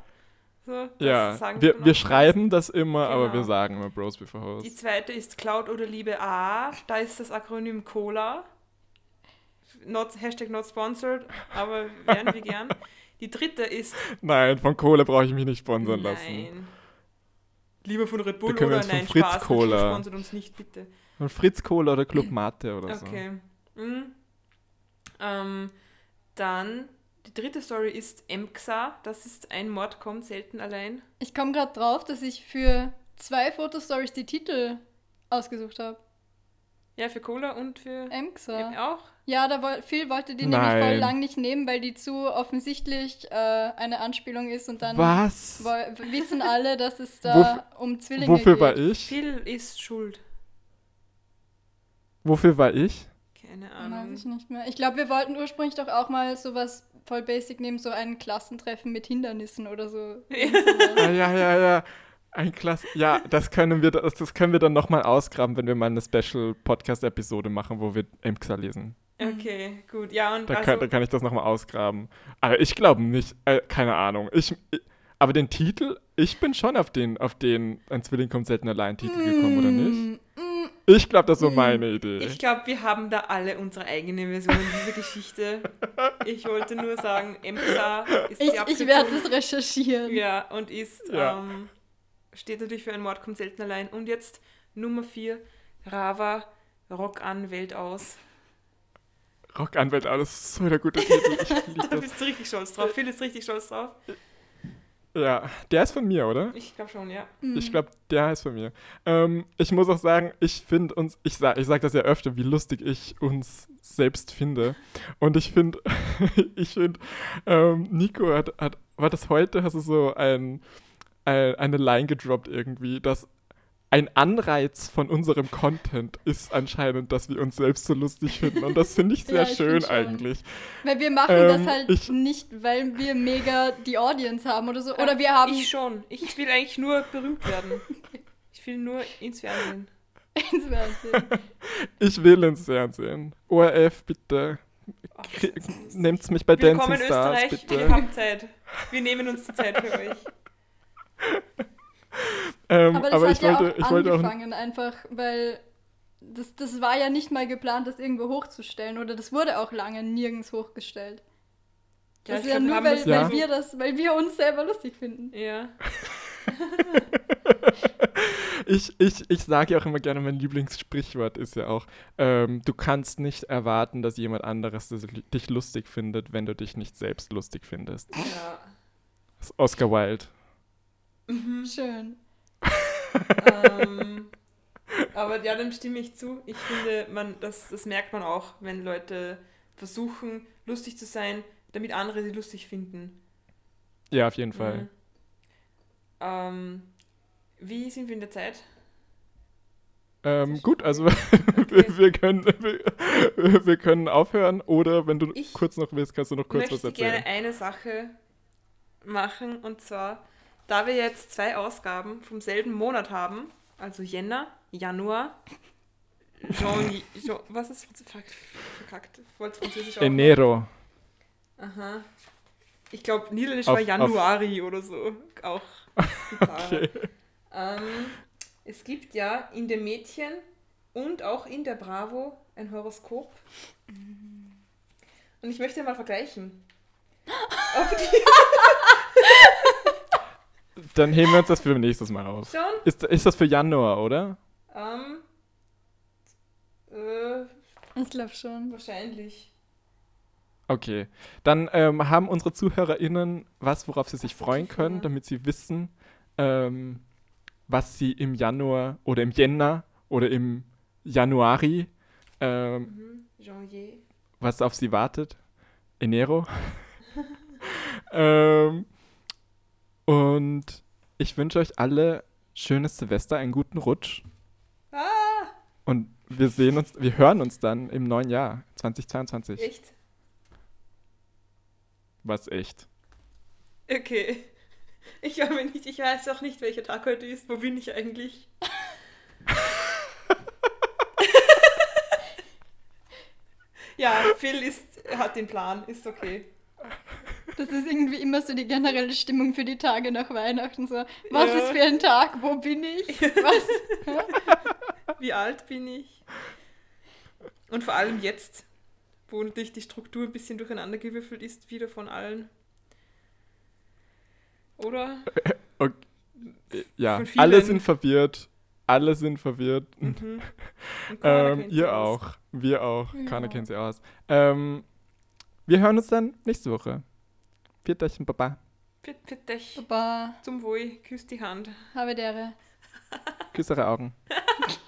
Speaker 2: So,
Speaker 1: Ja, wir, wir schreiben das immer, aber
Speaker 2: Genau.
Speaker 1: wir sagen immer Bros Before
Speaker 2: Die
Speaker 1: Hoes.
Speaker 2: zweite ist Cloud oder Liebe A, da ist das Akronym Cola. Not, Hashtag not sponsored, aber wären wir gern. Die dritte ist
Speaker 1: Nein, von Kohle brauche ich mich nicht sponsern lassen.
Speaker 2: Nein. Lieber von Red Bull oder
Speaker 1: uns von
Speaker 2: nein,
Speaker 1: Fritz
Speaker 2: Spaß,
Speaker 1: Cola-
Speaker 2: sponsert uns nicht, bitte.
Speaker 1: Von Fritz Cola oder Club Mate oder so.
Speaker 2: Okay. Mhm. Ähm, dann, die dritte Story ist Emxa. Das ist ein Mord kommt selten allein.
Speaker 3: Ich komme gerade drauf, dass ich für zwei Fotostories die Titel ausgesucht habe.
Speaker 2: Ja, für Cola und für
Speaker 3: Emxa.
Speaker 2: Em auch.
Speaker 3: Ja, da woll, Phil wollte die nämlich voll
Speaker 1: Nein.
Speaker 3: lang nicht nehmen, weil die zu offensichtlich äh, eine Anspielung ist und dann
Speaker 1: Was?
Speaker 3: wissen alle, dass es da um Zwillinge
Speaker 1: Wofür
Speaker 3: geht.
Speaker 1: war ich?
Speaker 2: Phil ist schuld.
Speaker 1: Wofür war ich?
Speaker 2: Keine
Speaker 3: Weiß
Speaker 2: Ahnung.
Speaker 3: ich nicht mehr. Ich glaube, wir wollten ursprünglich doch auch mal sowas voll basic nehmen, so ein Klassentreffen mit Hindernissen oder so. Sowas.
Speaker 1: Ah, ja, ja, ja. Ein Klasse. Ja, das können wir, das, das können wir dann nochmal ausgraben, wenn wir mal eine Special-Podcast-Episode machen, wo wir Emxa lesen.
Speaker 2: Okay, gut. Ja, und
Speaker 1: Da,
Speaker 2: also,
Speaker 1: kann, da kann ich das nochmal ausgraben. Aber ich glaube nicht, äh, keine Ahnung. Ich, ich, aber den Titel, ich bin schon auf den, auf den Ein Zwilling kommt selten allein Titel gekommen, oder nicht? Ich glaube, das war meine Idee.
Speaker 2: ich glaube, wir haben da alle unsere eigene Version dieser Geschichte. Ich wollte nur sagen, Emxa ist
Speaker 3: Ich,
Speaker 2: die
Speaker 3: ich werde es recherchieren.
Speaker 2: Ja, und ist,
Speaker 1: Ja.
Speaker 2: Ähm, steht natürlich für ein Mord kommt selten allein. Und jetzt Nummer 4, Rava, Rock an, Welt aus.
Speaker 1: Rockanwalt, alles ist so der gute Titel.
Speaker 2: Da
Speaker 1: das.
Speaker 2: bist du richtig stolz drauf. Phil ist richtig stolz drauf.
Speaker 1: Ja, der ist von mir, oder?
Speaker 2: Ich glaube schon, ja.
Speaker 3: Mm.
Speaker 1: Ich glaube, der ist von mir. Ähm, ich muss auch sagen, ich finde uns, ich sage ich sag das ja öfter, wie lustig ich uns selbst finde. Und ich finde, ich finde, ähm, Nico hat, hat, war das heute, hast du so ein, ein, eine Line gedroppt irgendwie, dass ein Anreiz von unserem Content ist anscheinend, dass wir uns selbst so lustig finden. Und das finde ich sehr
Speaker 3: Ja, ich
Speaker 1: schön eigentlich.
Speaker 3: Weil wir machen
Speaker 1: Ähm,
Speaker 3: das halt
Speaker 1: ich-
Speaker 3: nicht, weil wir mega die Audience haben oder so. Oder wir haben
Speaker 2: Ich schon. Ich will eigentlich nur berühmt werden. Ich will nur ins Fernsehen.
Speaker 3: ins Fernsehen.
Speaker 1: Ich will ins Fernsehen. ORF, bitte.
Speaker 2: Ist-
Speaker 1: Nehmt's mich bei
Speaker 2: Willkommen
Speaker 1: Dancing
Speaker 2: in
Speaker 1: Stars,
Speaker 2: Österreich.
Speaker 1: bitte.
Speaker 2: Wir haben Zeit. Wir nehmen uns die Zeit für euch.
Speaker 1: Ähm,
Speaker 3: Aber das
Speaker 1: aber
Speaker 3: hat
Speaker 1: ich
Speaker 3: ja
Speaker 1: wollte,
Speaker 3: auch
Speaker 1: ich wollte auch.
Speaker 3: angefangen, einfach, weil das, das war ja nicht mal geplant, das irgendwo hochzustellen. Oder das wurde auch lange nirgends hochgestellt.
Speaker 2: Ja,
Speaker 3: das ist ja
Speaker 2: glaub,
Speaker 3: nur, weil,
Speaker 2: das
Speaker 3: weil
Speaker 1: Ja.
Speaker 3: wir das, weil wir uns selber lustig finden.
Speaker 2: Ja.
Speaker 1: ich ich, ich sage ja auch immer gerne, mein Lieblingssprichwort ist ja auch, ähm, du kannst nicht erwarten, dass jemand anderes das- dich lustig findet, wenn du dich nicht selbst lustig findest.
Speaker 2: Ja.
Speaker 1: Das ist Oscar Wilde.
Speaker 3: Schön.
Speaker 2: Ähm, aber ja, dem stimme ich zu. Ich finde, man, das, das merkt man auch, wenn Leute versuchen, lustig zu sein, damit andere sie lustig finden.
Speaker 1: Ja, auf jeden Fall.
Speaker 2: Mhm. Ähm, wie sind wir in der Zeit?
Speaker 1: Ähm, gut, also
Speaker 2: Okay.
Speaker 1: wir, können, wir, wir können aufhören oder wenn du
Speaker 2: Ich
Speaker 1: kurz noch willst, kannst du noch kurz was
Speaker 2: möchte
Speaker 1: erzählen.
Speaker 2: gerne eine Sache machen und zwar, da wir jetzt zwei Ausgaben vom selben Monat haben, also Jänner, Januar, Jean, Jean was ist verkackt? Wollte Französisch auch.
Speaker 1: Enero.
Speaker 2: Aha. Ich glaube, Niederländisch
Speaker 1: Auf-
Speaker 2: war
Speaker 1: auf-
Speaker 2: Januari oder so. Auch. die Zahl.
Speaker 1: Okay.
Speaker 2: ähm, es gibt ja in dem Mädchen und auch in der Bravo ein Horoskop. Und ich möchte mal vergleichen. Ob die
Speaker 1: Dann heben wir uns das für nächstes Mal auf.
Speaker 2: schon
Speaker 1: Ist, ist das für Januar, oder?
Speaker 2: ähm, äh,
Speaker 3: Ich glaube schon.
Speaker 2: wahrscheinlich.
Speaker 1: Okay. Dann ähm, haben unsere ZuhörerInnen was, worauf sie sich
Speaker 2: Ach,
Speaker 1: freuen können, damit sie wissen, ähm, was sie im Januar oder im Jänner oder im Januari, ähm,
Speaker 2: Mhm.
Speaker 1: Was auf sie wartet. Enero. ähm, und ich wünsche euch alle schönes Silvester, einen guten Rutsch.
Speaker 2: Ah,
Speaker 1: Und wir sehen uns, wir hören uns dann im neuen Jahr 2022.
Speaker 2: echt?
Speaker 1: Was echt.
Speaker 2: Okay. Ich mir nicht, ich weiß auch nicht, welcher Tag heute ist. Wo bin ich eigentlich? ja, Phil ist, hat den Plan, ist okay.
Speaker 3: Das ist irgendwie immer so die generelle Stimmung für die Tage nach Weihnachten. So, was
Speaker 2: Ja.
Speaker 3: ist für ein Tag? Wo bin ich? Was?
Speaker 2: Wie alt bin ich? Und vor allem jetzt, wo natürlich die Struktur ein bisschen durcheinandergewürfelt ist, wieder von allen. Oder?
Speaker 1: Äh, Ja,
Speaker 2: Von vielen.
Speaker 1: alle sind verwirrt. Alle sind verwirrt.
Speaker 2: Mhm.
Speaker 1: Ähm, ihr
Speaker 2: aus.
Speaker 1: auch. Wir auch.
Speaker 3: Ja.
Speaker 1: Keiner kennt sie aus. Ähm, wir hören uns dann nächste Woche. Viert euch, Baba.
Speaker 2: Pfiat, pfiat dich.
Speaker 3: Aber
Speaker 2: Zum Wohl, küsst die Hand.
Speaker 3: habe dere.
Speaker 1: Küss eure Augen.